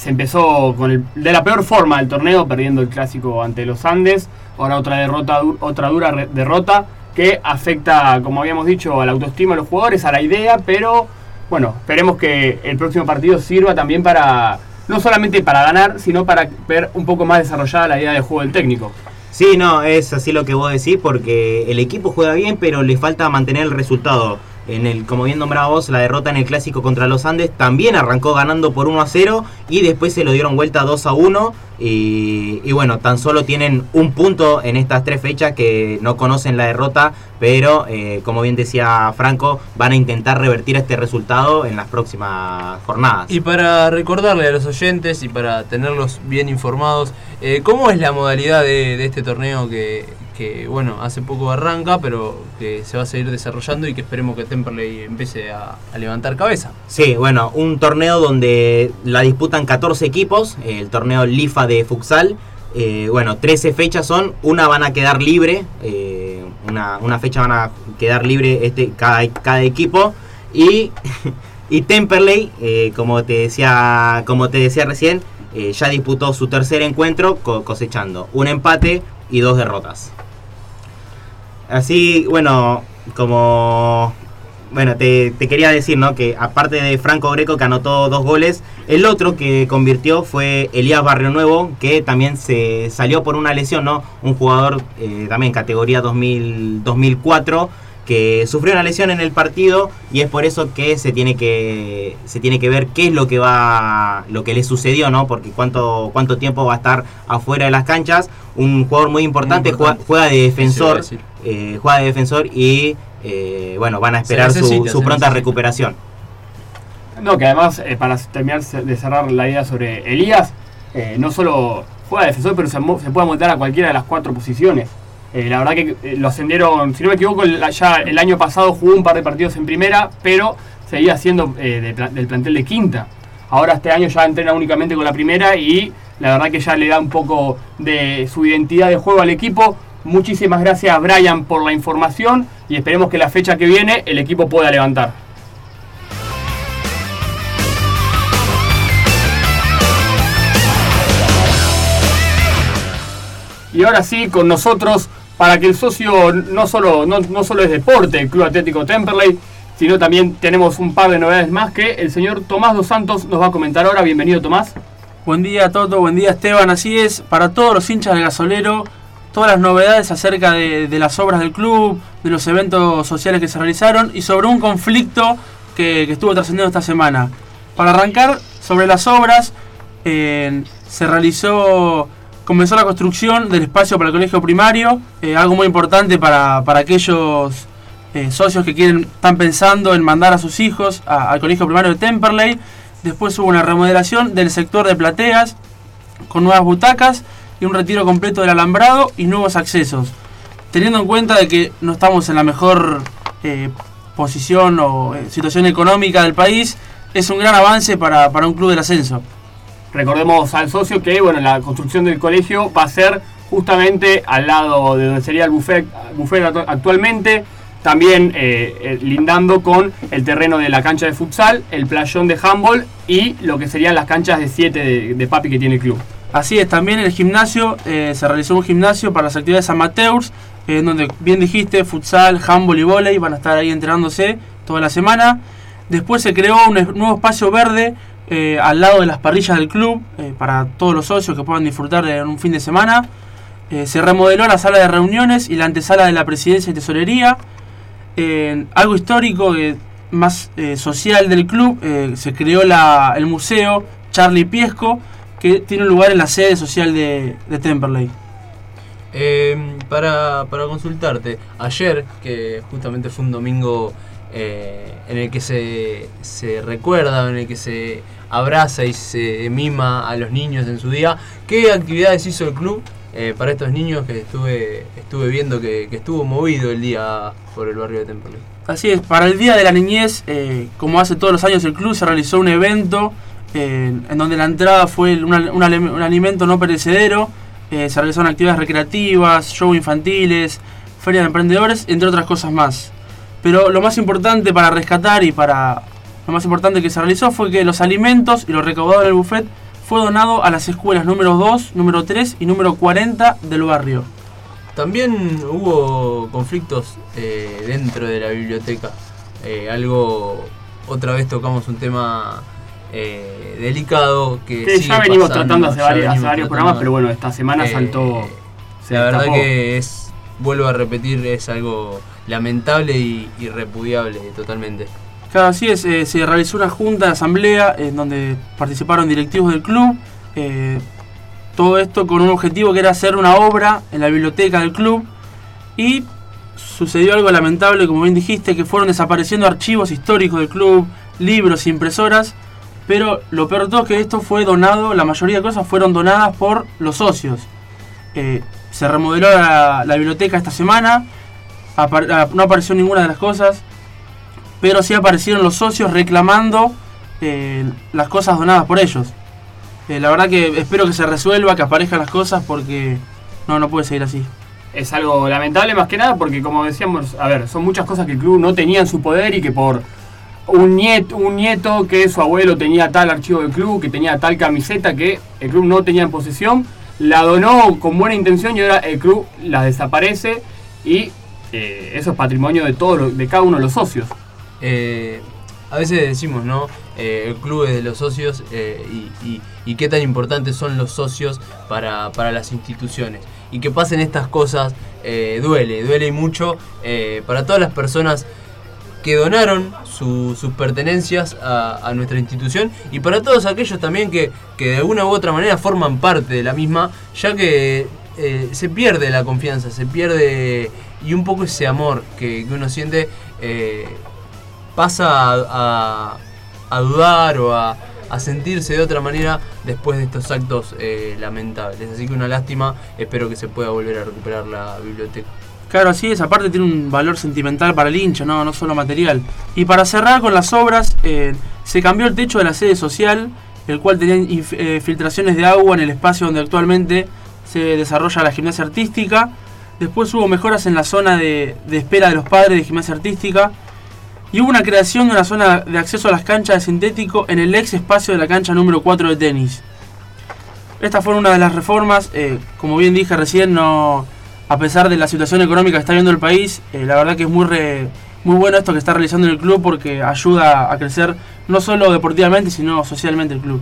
se empezó con el- de la peor forma el torneo, perdiendo el clásico ante los Andes. Ahora otra derrota, otra dura derrota que afecta, como habíamos dicho, a la autoestima de los jugadores, a la idea, pero bueno, esperemos que el próximo partido sirva también para, no solamente para ganar, sino para ver un poco más desarrollada la idea de juego del técnico. Sí, no, es así lo que vos decís porque el equipo juega bien, pero le falta mantener el resultado. En el, como bien nombraba vos, la derrota en el clásico contra los Andes también arrancó ganando por 1 a 0 y después se lo dieron vuelta 2 a 1 y, bueno, tan solo tienen un punto en estas tres fechas que no conocen la derrota, pero eh, como bien decía Franco, van a intentar revertir este resultado en las próximas jornadas. Y para recordarle a los oyentes y para tenerlos bien informados, eh, ¿cómo es la modalidad de, de este torneo que, que, bueno, hace poco arranca, pero que se va a seguir desarrollando y que esperemos que Temperley empiece a, levantar cabeza? Sí, bueno, un torneo donde la disputan 14 equipos, el torneo Lifa de futsal. Eh, bueno, 13 fechas son, una van a quedar libre, eh, una, una fecha van a quedar libre este, cada, cada equipo. Y, y Temperley, eh, como, te decía, como te decía recién, ya disputó su tercer encuentro co- cosechando un empate y dos derrotas. Así, bueno, como bueno, te, quería decir, ¿no? Que aparte de Franco Greco, que anotó dos goles, el otro que convirtió fue Elías Barrio Nuevo, que también se salió por una lesión, ¿no? Un jugador eh, también categoría 2000, 2004 que sufrió una lesión en el partido y es por eso que se tiene que se tiene que ver qué es lo que va lo que le sucedió no porque cuánto cuánto tiempo va a estar afuera de las canchas un jugador muy importante, Muy importante. Juega, juega de defensor eh, juega de defensor y eh, bueno van a esperar su, necesita, su pronta necesita. recuperación No, que además, eh, para terminar de cerrar la idea sobre Elías, eh, no solo juega de defensor, pero se, se puede montar a cualquiera de las cuatro posiciones. Eh, la verdad que eh, lo ascendieron, si no me equivoco, ya el año pasado jugó un par de partidos en primera, pero seguía siendo eh, del plantel de quinta. Ahora este año ya entrena únicamente con la primera y la verdad que ya le da un poco de su identidad de juego al equipo. Muchísimas gracias Brian por la información y esperemos que la fecha que viene el equipo pueda levantar. Y ahora sí, con nosotros, para que el socio no solo, no, solo es deporte, el Club Atlético Temperley, sino también tenemos un par de novedades más que el señor Tomás Dos Santos nos va a comentar ahora. Bienvenido Tomás. Buen día Toto, buen día Esteban, así es, para todos los hinchas del gasolero, todas las novedades acerca de, las obras del club, de los eventos sociales que se realizaron y sobre un conflicto que, que estuvo trascendiendo esta semana. Para arrancar, sobre las obras, eh, se realizó, comenzó la construcción del espacio para el colegio primario, eh, algo muy importante para, para aquellos eh, socios que quieren, están pensando en mandar a sus hijos al colegio primario de Temperley. Después hubo una remodelación del sector de plateas con nuevas butacas y un retiro completo del alambrado y nuevos accesos. Teniendo en cuenta de que no estamos en la mejor eh, posición o situación económica del país, es un gran avance para, para un club del ascenso. Recordemos al socio que bueno, la construcción del colegio va a ser justamente al lado de donde sería el buffet, buffet actu- actualmente, también eh, eh, lindando con el terreno de la cancha de futsal, el playón de handball y lo que serían las canchas de 7 de, papi que tiene el club. Así es, también el gimnasio eh, se realizó un gimnasio para las actividades amateurs, en donde bien dijiste, futsal, handball y volei van a estar ahí entrenándose toda la semana. Después se creó un nuevo espacio verde eh, al lado de las parrillas del club eh, para todos los socios que puedan disfrutar de un fin de semana. Eh, se remodeló la sala de reuniones y la antesala de la presidencia y tesorería. Algo histórico más social del club, se creó la, el museo Charlie Piesco, que tiene un lugar en la sede social de, de Temperley. Para, para consultarte, ayer, que justamente fue un domingo eh, en el que se, se recuerda, en el que se abraza y se mima a los niños en su día, ¿qué actividades hizo el club eh, para estos niños que estuve, estuve viendo que, estuvo movido el día por el barrio de Temperley? Así es, para el Día de la Niñez, eh, como hace todos los años el club, se realizó un evento en donde la entrada fue un, un alimento no perecedero, se realizaron actividades recreativas, shows infantiles, feria de emprendedores, entre otras cosas más. Pero lo más importante para rescatar y para lo más importante que se realizó fue que los alimentos y lo recaudado del buffet fue donado a las escuelas número 2, número 3 y número 40 del barrio. También hubo conflictos eh, dentro de la biblioteca. Eh, algo, otra vez tocamos un tema eh, delicado que sigue ya venimos pasando, tratando hace varios, hace venimos varios tratando. programas, pero bueno, esta semana Eh, saltó. se la verdad que es, vuelvo a repetir, es algo lamentable y, y repudiable totalmente. Claro, así es, eh, se realizó una junta de asamblea en donde participaron directivos del club. eh, todo esto con un objetivo que era hacer una obra en la biblioteca del club. Y sucedió algo lamentable, como bien dijiste, que fueron desapareciendo archivos históricos del club, libros, impresoras. Pero lo peor de todo es que esto fue donado, la mayoría de cosas fueron donadas por los socios. Eh, se remodeló la, la biblioteca esta semana, ah, no apareció ninguna de las cosas pero sí aparecieron los socios reclamando eh, las cosas donadas por ellos. Eh, la verdad que espero que se resuelva, que aparezcan las cosas porque no, no puede seguir así. Es algo lamentable más que nada porque como decíamos, a ver, son muchas cosas que el club no tenía en su poder y que por un nieto, un nieto que su abuelo tenía tal archivo del club, que tenía tal camiseta que el club no tenía en posesión, la donó con buena intención y ahora el club la desaparece y eh, eso es patrimonio de todo de cada uno de los socios. Eh, a veces decimos, ¿no? Eh, el club es de los socios eh, y, qué tan importantes son los socios para, para las instituciones. Y que pasen estas cosas duele, duele mucho para todas las personas que donaron su- sus pertenencias a, nuestra institución y para todos aquellos también que, que de alguna u otra manera forman parte de la misma, ya que se pierde la confianza, se pierde y un poco ese amor que, uno siente eh, pasa a, dudar o a, sentirse de otra manera después de estos actos eh, lamentables. Así que una lástima, espero que se pueda volver a recuperar la biblioteca. Claro, así es, aparte tiene un valor sentimental para el hincha, no, no solo material. Y para cerrar con las obras, eh, se cambió el techo de la sede social, el cual tenía filtraciones de agua en el espacio donde actualmente se desarrolla la gimnasia artística. Después hubo mejoras en la zona de, espera de los padres de gimnasia artística. Y hubo una creación de una zona de acceso a las canchas de sintético en el ex espacio de la cancha número 4 de tenis. Esta fue una de las reformas, eh, como bien dije recién, no, a pesar de la situación económica que está viendo el país, eh, la verdad que es muy, muy bueno esto que está realizando el club porque ayuda a crecer no solo deportivamente, sino socialmente el club.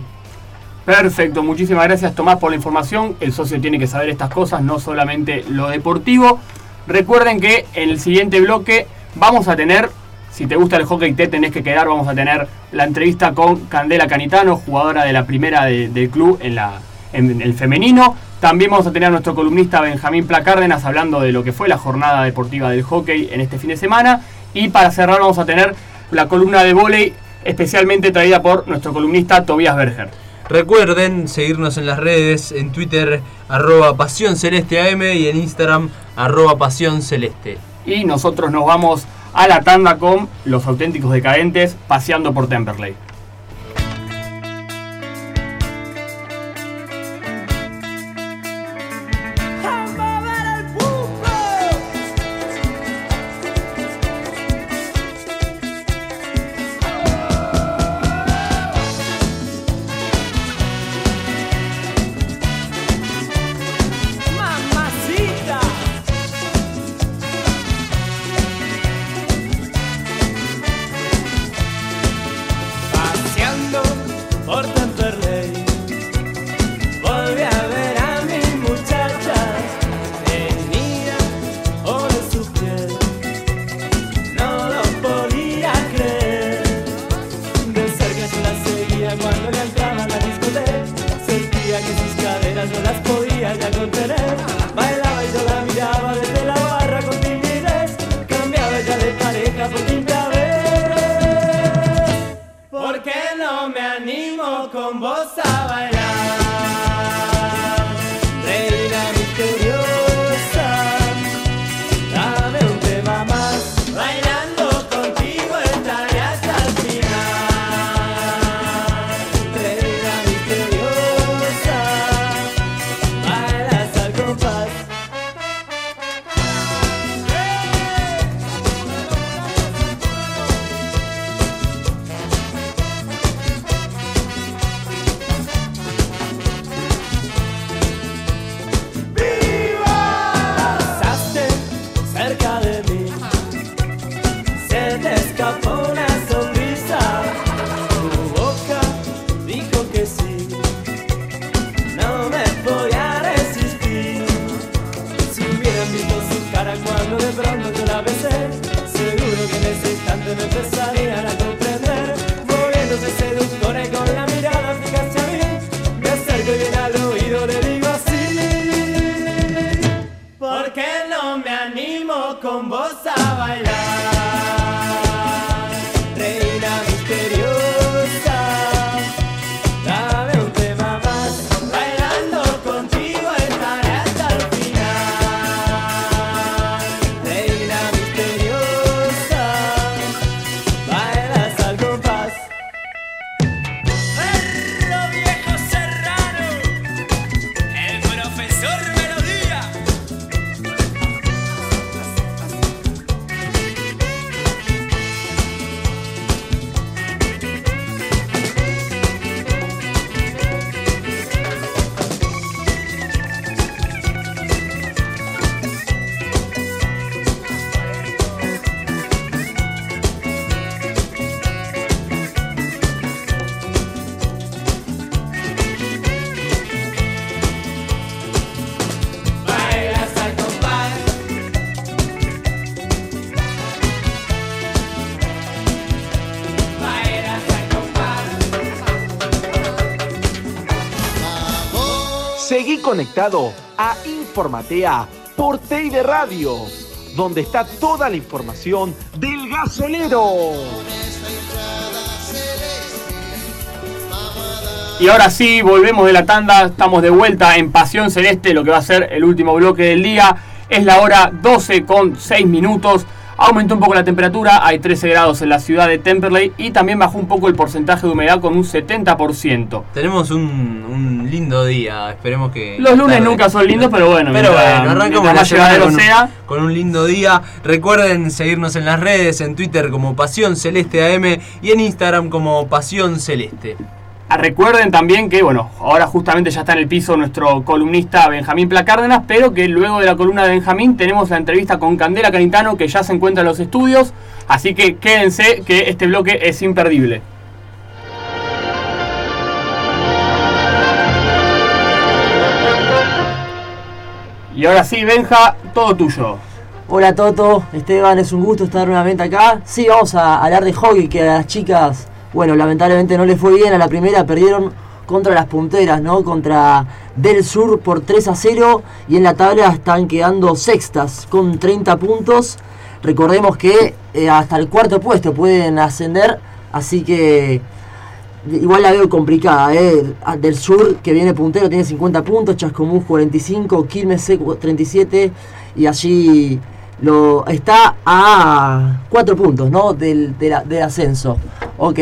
Perfecto, muchísimas gracias Tomás por la información. El socio tiene que saber estas cosas, no solamente lo deportivo. Recuerden que en el siguiente bloque vamos a tener, si te gusta el hockey te tenés que quedar, vamos a tener la entrevista con Candela Canitano, jugadora de la primera de- del club en, la, en el femenino. También vamos a tener a nuestro columnista Benjamín Placárdenas hablando de lo que fue la jornada deportiva del hockey en este fin de semana. Y para cerrar vamos a tener la columna de vóley especialmente traída por nuestro columnista Tobias Berger. Recuerden seguirnos en las redes, en Twitter arroba Pasión Celeste y en Instagram arroba Pasión Celeste. Y nosotros nos vamos a la tanda con los auténticos decadentes paseando por Temperley. Con vos? Conectado a Informatea por Teide Radio, donde está toda la información del gasolero. Y ahora sí, volvemos de la tanda, estamos de vuelta en Pasión Celeste, lo que va a ser el último bloque del día. Es la hora 12 con 6 minutos. Aumentó un poco la temperatura, hay 13 grados en la ciudad de Temperley y también bajó un poco el porcentaje de humedad con un 70%. Tenemos un, un lindo día, esperemos que... Los lunes tarde. nunca son lindos, pero bueno, Pero mientras- bueno, arrancamos la semana con, un- con un lindo día. Recuerden seguirnos en las redes, en Twitter como Pasión Celeste AM y en Instagram como Pasión Celeste. Ah, Recuerden también que, bueno, ahora justamente ya está en el piso nuestro columnista Benjamín Placárdenas, pero que luego de la columna de Benjamín tenemos la entrevista con Candela Canitano, que ya se encuentra en los estudios, así que quédense que este bloque es imperdible. Y ahora sí, Benja, todo tuyo. Hola Toto, Esteban, es un gusto estar nuevamente acá. Sí, vamos a hablar de hockey, que a las chicas, bueno, lamentablemente no les fue bien. A la primera perdieron contra las punteras, ¿no? Contra Del Sur por 3 a 0 y en la tabla están quedando sextas con 30 puntos. Recordemos que eh, hasta el cuarto puesto pueden ascender, así que igual la veo complicada. ¿eh? Del Sur, que viene puntero, tiene 50 puntos, Chascomús 45, Quilmes C 37 y allí lo está a 4 puntos ¿no? del, del ascenso. Ok,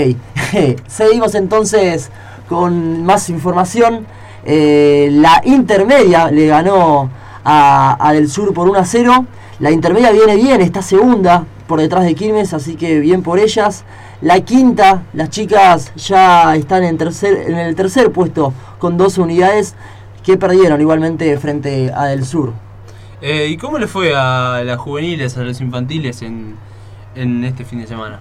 seguimos entonces con más información. Eh, la intermedia le ganó a, a Del Sur por 1 a 0. La intermedia viene bien, está segunda por detrás de Quilmes, así que bien por ellas. La quinta, las chicas ya están en, tercer, en el tercer puesto con 12 unidades que perdieron igualmente frente a Del Sur. Eh, ¿Y cómo le fue a las juveniles, a los infantiles en, en este fin de semana?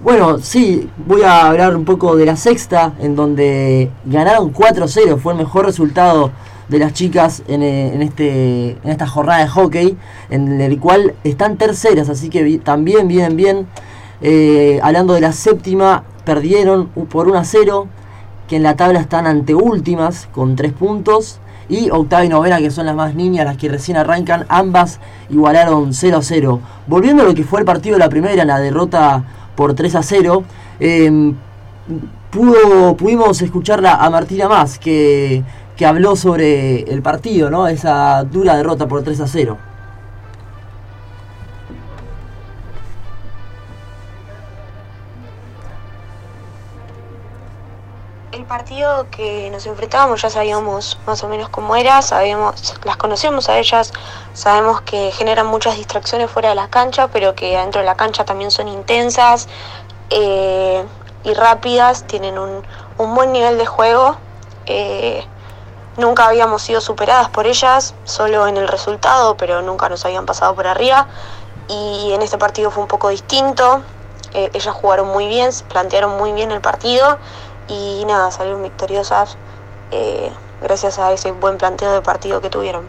Bueno, sí, voy a hablar un poco de la sexta, en donde ganaron 4-0, fue el mejor resultado de las chicas en, eh, en este, en esta jornada de hockey, en el cual están terceras, así que también vienen bien. Eh, hablando de la séptima, perdieron por 1 0, que en la tabla están anteúltimas con 3 puntos. Y octava y novena, que son las más niñas, las que recién arrancan, ambas igualaron 0 a 0. Volviendo a lo que fue el partido de la primera, la derrota por 3 a 0, eh, pudo, pudimos escucharla a Martina Más, que, que habló sobre el partido, ¿no? esa dura derrota por 3 a 0. Partido que nos enfrentábamos ya sabíamos más o menos cómo era, sabíamos, las conocemos a ellas, sabemos que generan muchas distracciones fuera de la cancha, pero que dentro de la cancha también son intensas eh, y rápidas, tienen un, un buen nivel de juego. eh, nunca habíamos sido superadas por ellas, solo en el resultado, pero nunca nos habían pasado por arriba. Y en este partido fue un poco distinto. eh, ellas jugaron muy bien, plantearon muy bien el partido y nada, salieron victoriosas eh, gracias a ese buen planteo de partido que tuvieron.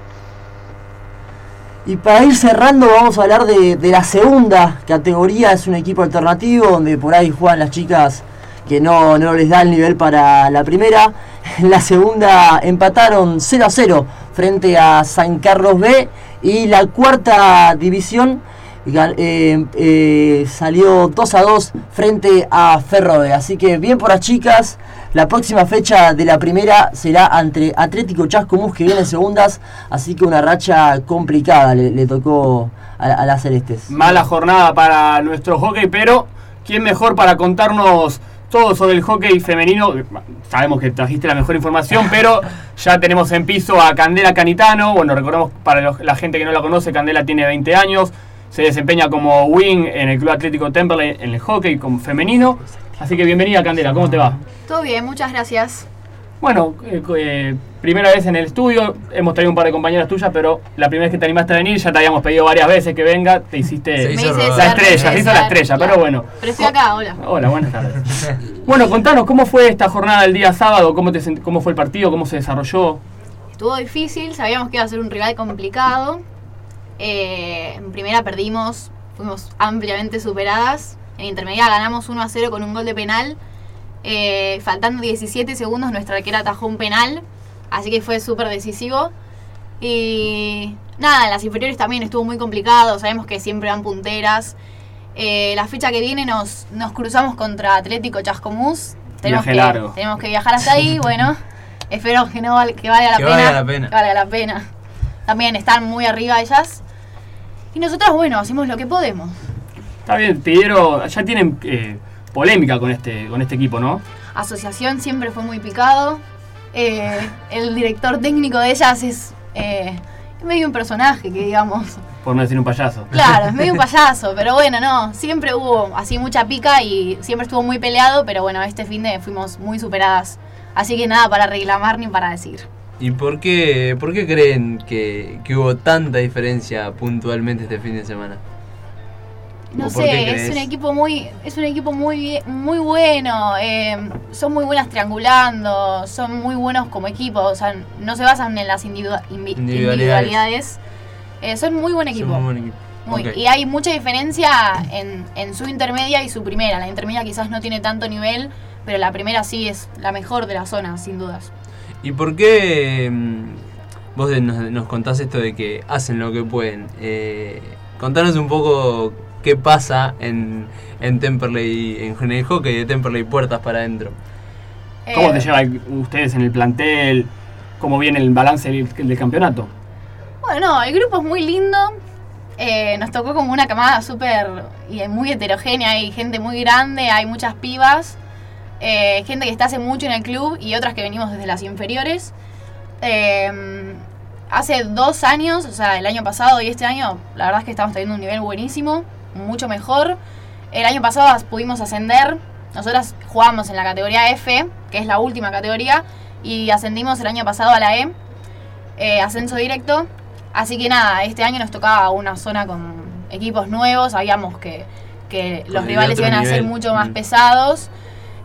Y para ir cerrando vamos a hablar de, de la segunda categoría, es un equipo alternativo donde por ahí juegan las chicas que no, no les da el nivel para la primera. En la segunda empataron 0 a 0 frente a San Carlos B y la cuarta división eh, eh, salió 2 a 2 frente a Ferro B. Así que bien por las chicas. La próxima fecha de la primera será ante Atlético Chascomús que viene en segundas. Así que una racha complicada le, le tocó a, a las celestes. Mala jornada para nuestro hockey, pero ¿quién mejor para contarnos todo sobre el hockey femenino? Sabemos que trajiste la mejor información, pero ya tenemos en piso a Candela Canitano. Bueno, recordemos para los- la gente que no la conoce, Candela tiene 20 años, se desempeña como wing en el Club Atlético Temperley en el hockey como femenino. Así que bienvenida Candela, ¿cómo te va? Todo bien, muchas gracias. Bueno, eh, eh, primera vez en el estudio, hemos traído un par de compañeras tuyas, pero la primera vez que te animaste a venir, ya te habíamos pedido varias veces que venga, te hiciste Se hizo la estrella, se hizo la estrella, claro. pero bueno. Pero estoy acá, hola. Hola, buenas tardes. Bueno, contanos, ¿cómo fue esta jornada del día sábado? ¿Cómo, te, cómo fue el partido? ¿Cómo se desarrolló? Estuvo difícil, sabíamos que iba a ser un rival complicado. Eh, en primera perdimos, fuimos ampliamente superadas. En intermedia ganamos 1 a 0 con un gol de penal. Eh, faltando 17 segundos, nuestra arquera atajó un penal. Así que fue súper decisivo. Y nada, en las inferiores también estuvo muy complicado. Sabemos que siempre van punteras. Eh, la fecha que viene nos, nos cruzamos contra Atlético Chascomús. Tenemos Viaje que, largo. tenemos que viajar hasta ahí. Bueno, espero que no que valga la Que pena. valga la pena. Que valga la pena. También están muy arriba ellas. Y nosotros, bueno, hacemos lo que podemos. Está bien, pidieron, ya tienen eh, polémica con este, con este equipo, ¿no? Asociación siempre fue muy picado. Eh, el director técnico de ellas es eh, medio un personaje, que digamos. Por no decir un payaso. Claro, es medio un payaso, pero bueno, no. Siempre hubo así mucha pica y siempre estuvo muy peleado, pero bueno, este fin de fuimos muy superadas. Así que nada para reclamar ni para decir. ¿Y por qué, por qué creen que, que hubo tanta diferencia puntualmente este fin de semana? No ¿O por qué sé, es un equipo muy, es un equipo muy muy bueno. eh, son muy buenas triangulando, son muy buenos como equipo. O sea, no se basan en las individua- Individualidades. individualidades. Eh, son muy buen equipo. Buen. Muy-. Y hay mucha diferencia en, en su intermedia y su primera. La intermedia quizás no tiene tanto nivel, pero la primera sí es la mejor de la zona, sin dudas. ¿Y por qué mm, vos nos, nos contás esto de que hacen lo que pueden? Eh, contanos un poco qué pasa en, en Temperley, en, en el hockey de Temperley puertas para adentro. ¿Cómo Eh, te llevan ustedes en el plantel? ¿Cómo viene el balance del, del campeonato? Bueno, el grupo es muy lindo. Eh, nos tocó como una camada súper y muy heterogénea. Hay gente muy grande, hay muchas pibas. Eh, gente que está hace mucho en el club y otras que venimos desde las inferiores. Eh, hace dos años, o sea, el año pasado y este año, la verdad es que estamos teniendo un nivel buenísimo, mucho mejor. El año pasado as- pudimos ascender. Nosotras jugamos en la categoría F, que es la última categoría, y ascendimos el año pasado a la E, eh, ascenso directo. Así que nada, este año nos tocaba una zona con equipos nuevos, sabíamos que, que los rivales iban a ser nivel. mucho más Mm. pesados.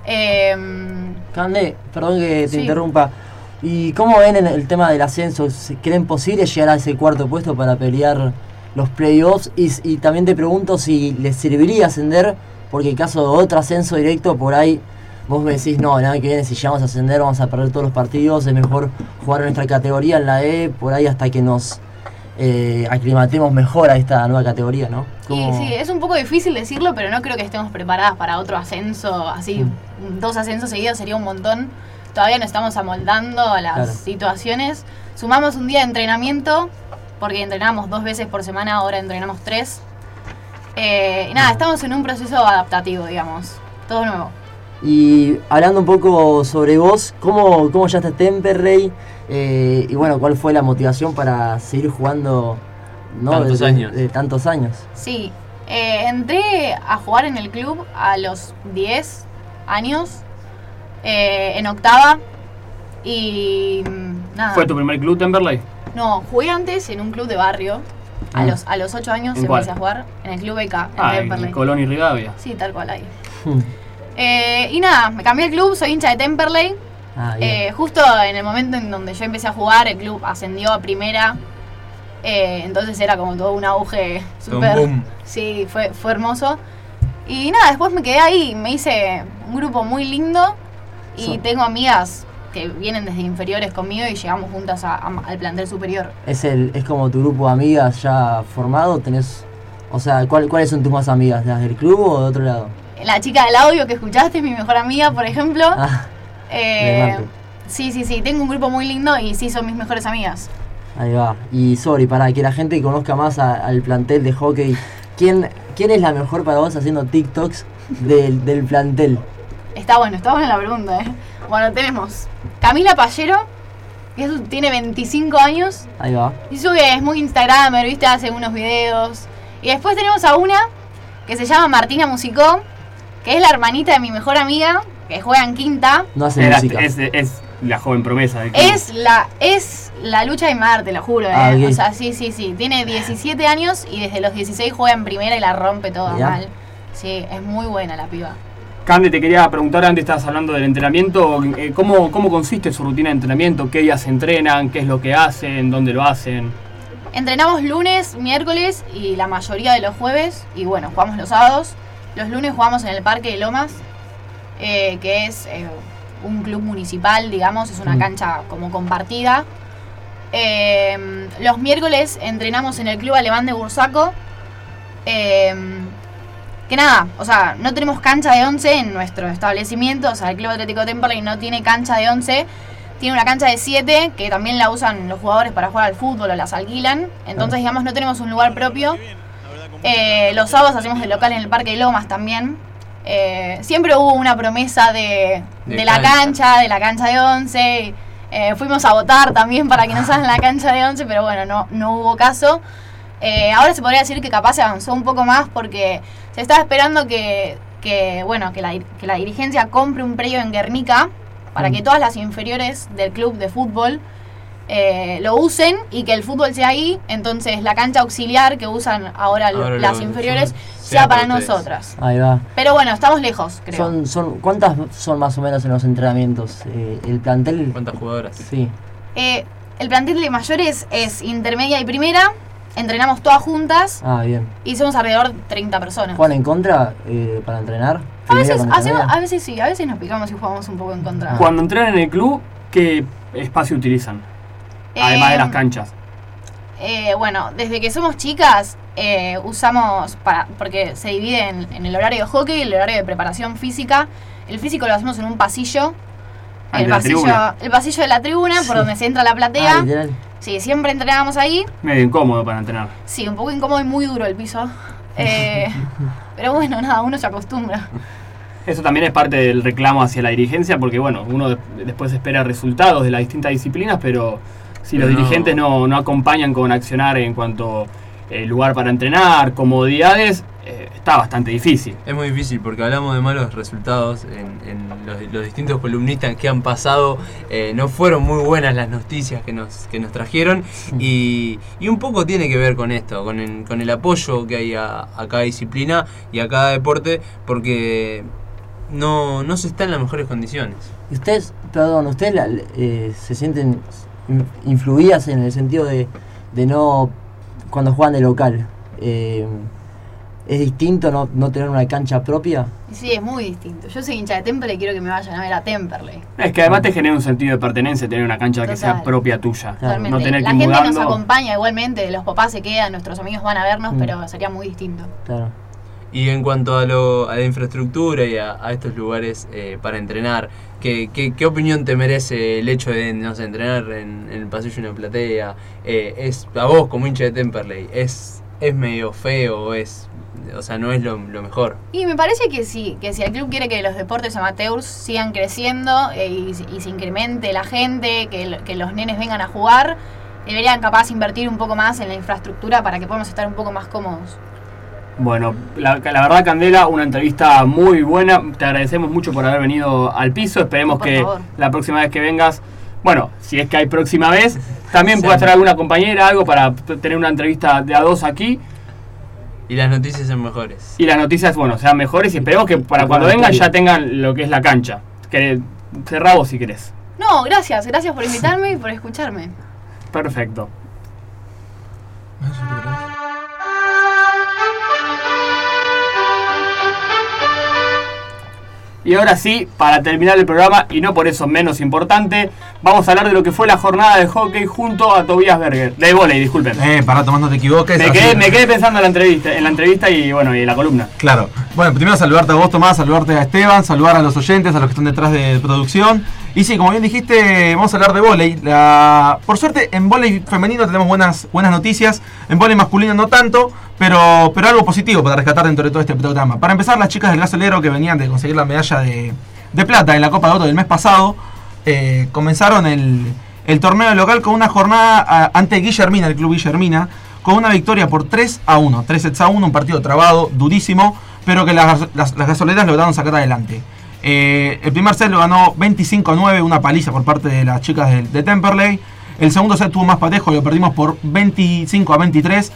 Em, Cande, perdón que te Sí. interrumpa. ¿Y cómo ven en el tema del ascenso? ¿Se ¿Creen posible llegar a ese cuarto puesto para pelear los playoffs? Y, y también te pregunto si les serviría ascender, porque en caso de otro ascenso directo, por ahí vos me decís, no, año que viene si llegamos a ascender vamos a perder todos los partidos, es mejor jugar en nuestra categoría en la E, por ahí hasta que nos eh, aclimatemos mejor a esta nueva categoría, ¿no? ¿Cómo- sí, es un poco difícil decirlo, pero no creo que estemos preparadas para otro ascenso. Así, dos ascensos seguidos sería un montón. Todavía nos estamos amoldando a las Claro. situaciones. Sumamos un día de entrenamiento, porque entrenamos dos veces por semana, ahora entrenamos tres. Eh, y nada, estamos en un proceso adaptativo, digamos. Todo nuevo. Y hablando un poco sobre vos, ¿cómo, cómo ya está Temperley? Eh, y bueno, ¿cuál fue la motivación para seguir jugando ¿no? Tantos de, años. de tantos años? Sí, eh, entré a jugar en el club a los 10 años, eh, en octava, y mm, nada. ¿Fue tu primer club, Temperley? No, jugué antes en un club de barrio. A Ah. los, a los 8 años ¿En empecé a jugar en el club EK, en Ah, en Temperley. Colón y Rivadavia. Sí, tal cual ahí. Eh, y nada, me cambié el club, soy hincha de Temperley. Ah. Eh, justo en el momento en donde yo empecé a jugar, el club ascendió a primera. Eh, entonces era como todo un auge súper. Sí, fue, fue hermoso. Y nada, después me quedé ahí, me hice un grupo muy lindo. Y So- tengo amigas que vienen desde inferiores conmigo y llegamos juntas a- a- al plantel superior. ¿Es, el, ¿Es como tu grupo de amigas ya formado? ¿Tenés, o sea, ¿cuál- ¿cuáles son tus más amigas? ¿Las del club o de otro lado? La chica del audio que escuchaste es mi mejor amiga, por ejemplo. Ah, Eh, sí, sí, sí, tengo un grupo muy lindo y sí son mis mejores amigas. Ahí va. Y sorry, para que la gente conozca más a- al plantel de hockey, ¿quién, ¿quién es la mejor para vos haciendo TikToks del, del plantel? Está bueno, está buena la pregunta, ¿eh? Bueno, tenemos Camila Pallero, que es- tiene 25 años Ahí va. y sube, es muy Instagramer, ¿viste? Hace unos videos. Y después tenemos a una que se llama Martina Musicó, que es la hermanita de mi mejor amiga, que juega en quinta. No hace Era- música. es, es la joven promesa club. Es la, es la lucha de mar, te lo juro, ¿eh? Ah, ok. O sea, sí, sí, sí. Tiene 17 años y desde los 16 juega en primera y la rompe toda Mirá. mal. Sí, es muy buena la piba. Cande, te quería preguntar, antes estabas hablando del entrenamiento, eh, ¿cómo, ¿cómo consiste su rutina de entrenamiento? ¿Qué días entrenan? ¿Qué es lo que hacen? ¿Dónde lo hacen? Entrenamos lunes, miércoles y la mayoría de los jueves. Y bueno, jugamos los sábados. Los lunes jugamos en el Parque de Lomas, eh, que es eh, un club municipal, digamos, es una Mm. cancha como compartida. Eh, los miércoles entrenamos en el Club Alemán de Bursaco. Eh, que nada, o sea, no tenemos cancha de 11 en nuestro establecimiento. O sea, el Club Atlético Temperley no tiene cancha de 11. Tiene una cancha de 7 que también la usan los jugadores para jugar al fútbol o las alquilan. Entonces, digamos, no tenemos un lugar propio. Eh, los sábados hacemos de local en el Parque de Lomas también. Eh, siempre hubo una promesa de, De de la cancha. cancha, de la cancha de 11. Eh, fuimos a votar también para que nos hagan la cancha de 11, pero bueno, no, no hubo caso. Eh, ahora se podría decir que capaz se avanzó un poco más porque se estaba esperando que, que, bueno, que, la, que la dirigencia compre un predio en Guernica para que todas las inferiores del club de fútbol eh, lo usen y que el fútbol sea ahí. Entonces la cancha auxiliar que usan ahora, las inferiores sea para nosotras. Ahí va. Pero bueno, estamos lejos, creo. Son, son, ¿Cuántas son más o menos en los entrenamientos? Eh, el plantel. ¿Cuántas jugadoras? Sí. Eh, el plantel de mayores es intermedia y primera. Entrenamos todas juntas Ah, bien. y somos alrededor de 30 personas. ¿Juegan en contra eh, para entrenar? A veces, hacemos, a veces sí, a veces nos picamos y jugamos un poco en contra. Cuando entrenan en el club, ¿qué espacio utilizan? Además de las canchas. Eh, bueno, desde que somos chicas eh, usamos para porque se divide en, en el horario de hockey y el horario de preparación física. El físico lo hacemos en un pasillo. Ah, el, pasillo el pasillo de la tribuna por Sí. donde se entra la platea. Ah, literal. sí, siempre entrenábamos ahí. Medio incómodo para entrenar. Sí, un poco incómodo y muy duro el piso. Eh, pero bueno, nada, uno se acostumbra. Eso también es parte del reclamo hacia la dirigencia, porque bueno, uno de- después espera resultados de las distintas disciplinas, pero si los Pero no. dirigentes no, no acompañan con accionar en cuanto eh, lugar para entrenar, comodidades, eh, está bastante difícil. Es muy difícil porque hablamos de malos resultados en, en los, los distintos columnistas que han pasado. eh, no fueron muy buenas las noticias que nos, que nos trajeron y, y un poco tiene que ver con esto, con el, con el apoyo que hay a, a cada disciplina y a cada deporte porque no, no se está en las mejores condiciones. ¿Y ustedes, perdón, ustedes la- eh, se sienten in- influidas en el sentido de, de no, cuando juegan de local, eh, es distinto no, no tener una cancha propia. Sí, es muy distinto. Yo soy hincha de Temperley y quiero que me vayan a ver a Temperley. Es que además te genera un sentido de pertenencia tener una cancha que sea propia tuya. Totalmente. No tener la que gente nos acompaña igualmente, los papás se quedan, nuestros amigos van a vernos, Mm. pero sería muy distinto. Claro. Y en cuanto a, lo, a la infraestructura y a, a estos lugares eh, para entrenar, ¿qué, qué, opinión te merece el hecho de no entrenar en, en el pasillo de una platea? Eh, es A vos, como hincha de Temperley, ¿es, es medio feo? es O sea, no es lo, mejor. Y me parece que sí, que si el club quiere que los deportes amateurs sigan creciendo eh, y, se incremente la gente, que, que los nenes vengan a jugar, deberían capaz invertir un poco más en la infraestructura para que podamos estar un poco más cómodos. Bueno, la, la verdad, Candela, una entrevista muy buena. Te agradecemos mucho por haber venido al piso. Esperemos Por que favor. la próxima vez que vengas, bueno, si es que hay próxima vez, también Sí. puedas traer alguna compañera, algo para tener una entrevista de a dos aquí. Y las noticias son mejores. Y las noticias, bueno, sean mejores y esperemos que para cuando vengan ya tengan lo que es la cancha. Que cerrá vos si querés. No, gracias, gracias por invitarme y por escucharme. Perfecto. Y ahora sí, para terminar el programa, y no por eso menos importante, vamos a hablar de lo que fue la jornada de hockey junto a Tobias Berger. De volei, disculpen. Eh, pará, Tomás, no te equivoques. Me quedé, me quedé pensando en la entrevista, en la entrevista y bueno, y en la columna. Claro. Bueno, primero saludarte a vos, Tomás, saludarte a Esteban, saludar a los oyentes, a los que están detrás de producción. Y sí, como bien dijiste, vamos a hablar de vóley. La... Por suerte, en vóley femenino tenemos buenas, buenas noticias. En vóley masculino no tanto, pero, pero algo positivo para rescatar dentro de todo este programa. Para empezar, las chicas del gasolero que venían de conseguir la medalla de, de plata en la Copa de Oro del mes pasado, eh, comenzaron el, el torneo local con una jornada ante Guillermina, el club Guillermina, con una victoria por 3 a 1. 3 sets a 1, un partido trabado, durísimo, pero que las, las, las gasoleras lograron sacar adelante. Eh, el primer set lo ganó 25 a 9, una paliza por parte de las chicas de, de Temperley. El segundo set tuvo más patejo, lo perdimos por 25 a 23.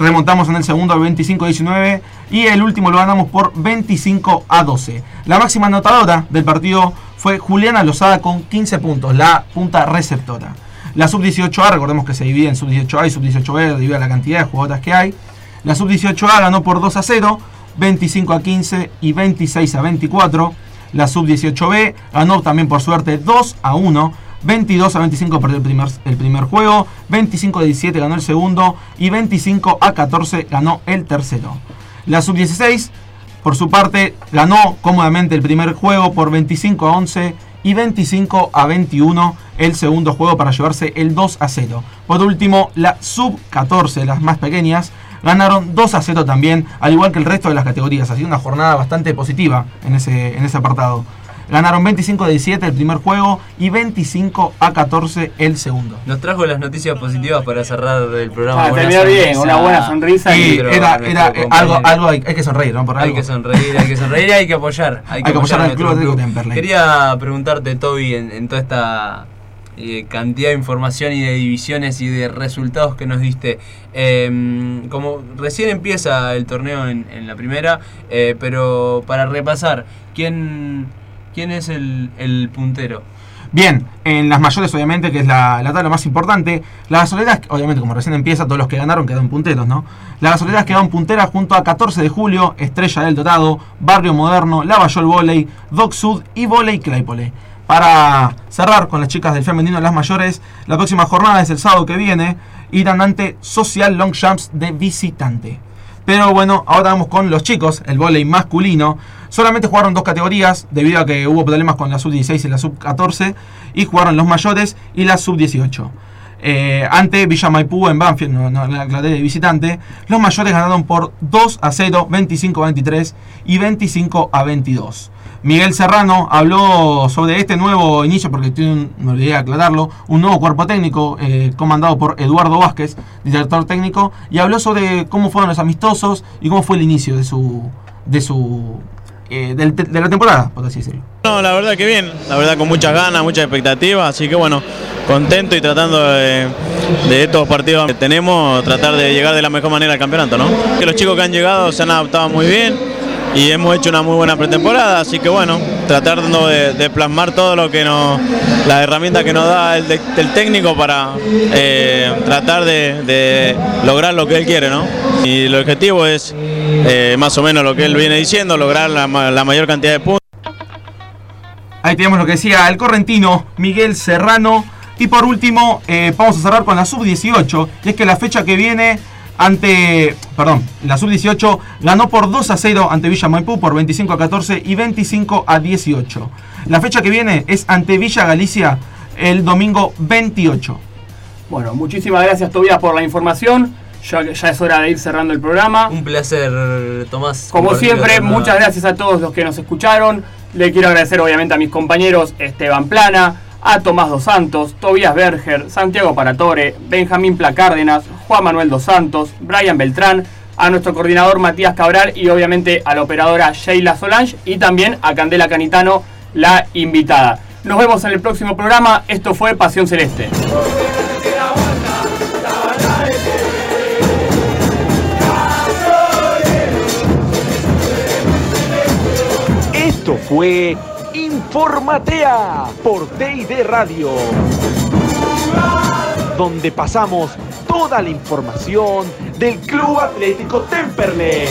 Remontamos en el segundo al 25 a 19 y el último lo ganamos por 25 a 12. La máxima anotadora del partido fue Juliana Lozada con 15 puntos, la punta receptora. La sub-18A, recordemos que se divide en sub-18A y sub-18B debido a la cantidad de jugadoras que hay. La sub-18A ganó por 2 a 0, 25 a 15 y 26 a 24. La sub-18B ganó también por suerte 2 a 1. 22 a 25 perdió el primer, el primer juego, 25 a 17 ganó el segundo y 25 a 14 ganó el tercero. La sub-16, por su parte, ganó cómodamente el primer juego por 25 a 11 y 25 a 21 el segundo juego para llevarse el 2 a 0. Por último, la sub-14, las más pequeñas, ganaron 2 a 0 también, al igual que el resto de las categorías. Ha sido una jornada bastante positiva en ese, en ese apartado. Ganaron 25 a 17 el primer juego y 25 a 14 el segundo. Nos trajo las noticias positivas para cerrar el programa. Ah, terminó bien, una buena sonrisa Y Nuestro- era, era eh, algo, algo hay, hay que sonreír, ¿no? Por Hay algo. que sonreír, hay que sonreír y hay que apoyar. Hay que, Hay que apoyar a al Club Atlético Temperley. Quería preguntarte, Toby, en, en toda esta cantidad de información y de divisiones y de resultados que nos diste. eh, como recién empieza el torneo en, la primera, eh, pero para repasar, ¿quién, quién es el, puntero? Bien, en las mayores obviamente, que es la, la tabla más importante, las gasoleras, obviamente como recién empieza, todos los que ganaron quedaron punteros, ¿no? Las gasoleras quedaron punteras junto a 14 de julio, Estrella del Dorado, Barrio Moderno, Lavallol Volley, Doc Sud y Volley Claypole. Para cerrar con las chicas del femenino las mayores, la próxima jornada es el sábado que viene, irán ante Social Long Jumps de visitante. Pero bueno, ahora vamos con los chicos, el voleibol masculino. Solamente jugaron dos categorías debido a que hubo problemas con la sub-16 y la sub-14. Y jugaron los mayores y la sub-18. Eh, ante Villa Maipú en Banfield, no, la aclaré de visitante. Los mayores ganaron por 2 a 0, 25 a 23 y 25 a 22. Miguel Serrano habló sobre este nuevo inicio, porque tiene me olvidé de aclararlo, un nuevo cuerpo técnico eh, comandado por Eduardo Vázquez, director técnico, y habló sobre cómo fueron los amistosos y cómo fue el inicio de su de su eh, de la temporada, por así decirlo. No, la verdad que bien, la verdad con muchas ganas, muchas expectativas, así que bueno, contento y tratando de, de estos partidos que tenemos, tratar de llegar de la mejor manera al campeonato, ¿no? Que los chicos que han llegado se han adaptado muy bien, y hemos hecho una muy buena pretemporada, así que bueno, tratando de, plasmar todo lo que nos, las herramientas que nos da el, técnico para eh, tratar de, lograr lo que él quiere, ¿no? Y el objetivo es eh, más o menos lo que él viene diciendo, lograr la mayor cantidad de puntos. Ahí tenemos lo que decía el correntino Miguel Serrano. Y por último, eh, vamos a cerrar con la sub-18. Y es que la fecha que viene ante. Perdón, la sub-18 ganó por 2 a 0 ante Villa Maipú por 25 a 14 y 25 a 18. La fecha que viene es ante Villa Galicia el domingo 28. Bueno, muchísimas gracias Tobias por la información. Ya, ya es hora de ir cerrando el programa. Un placer, Tomás. Como siempre, muchas gracias a todos los que nos escucharon. Le quiero agradecer obviamente a mis compañeros Esteban Plana, a Tomás Dos Santos, Tobías Berger, Santiago Paratore, Benjamín Placárdenas, Juan Manuel Dos Santos, Brian Beltrán, a nuestro coordinador Matías Cabral y obviamente a la operadora Sheila Solange y también a Candela Canitano, la invitada. Nos vemos en el próximo programa. Esto fue Pasión Celeste. Esto fue Informatea por TID Radio, donde pasamos toda la información del Club Atlético Temperley.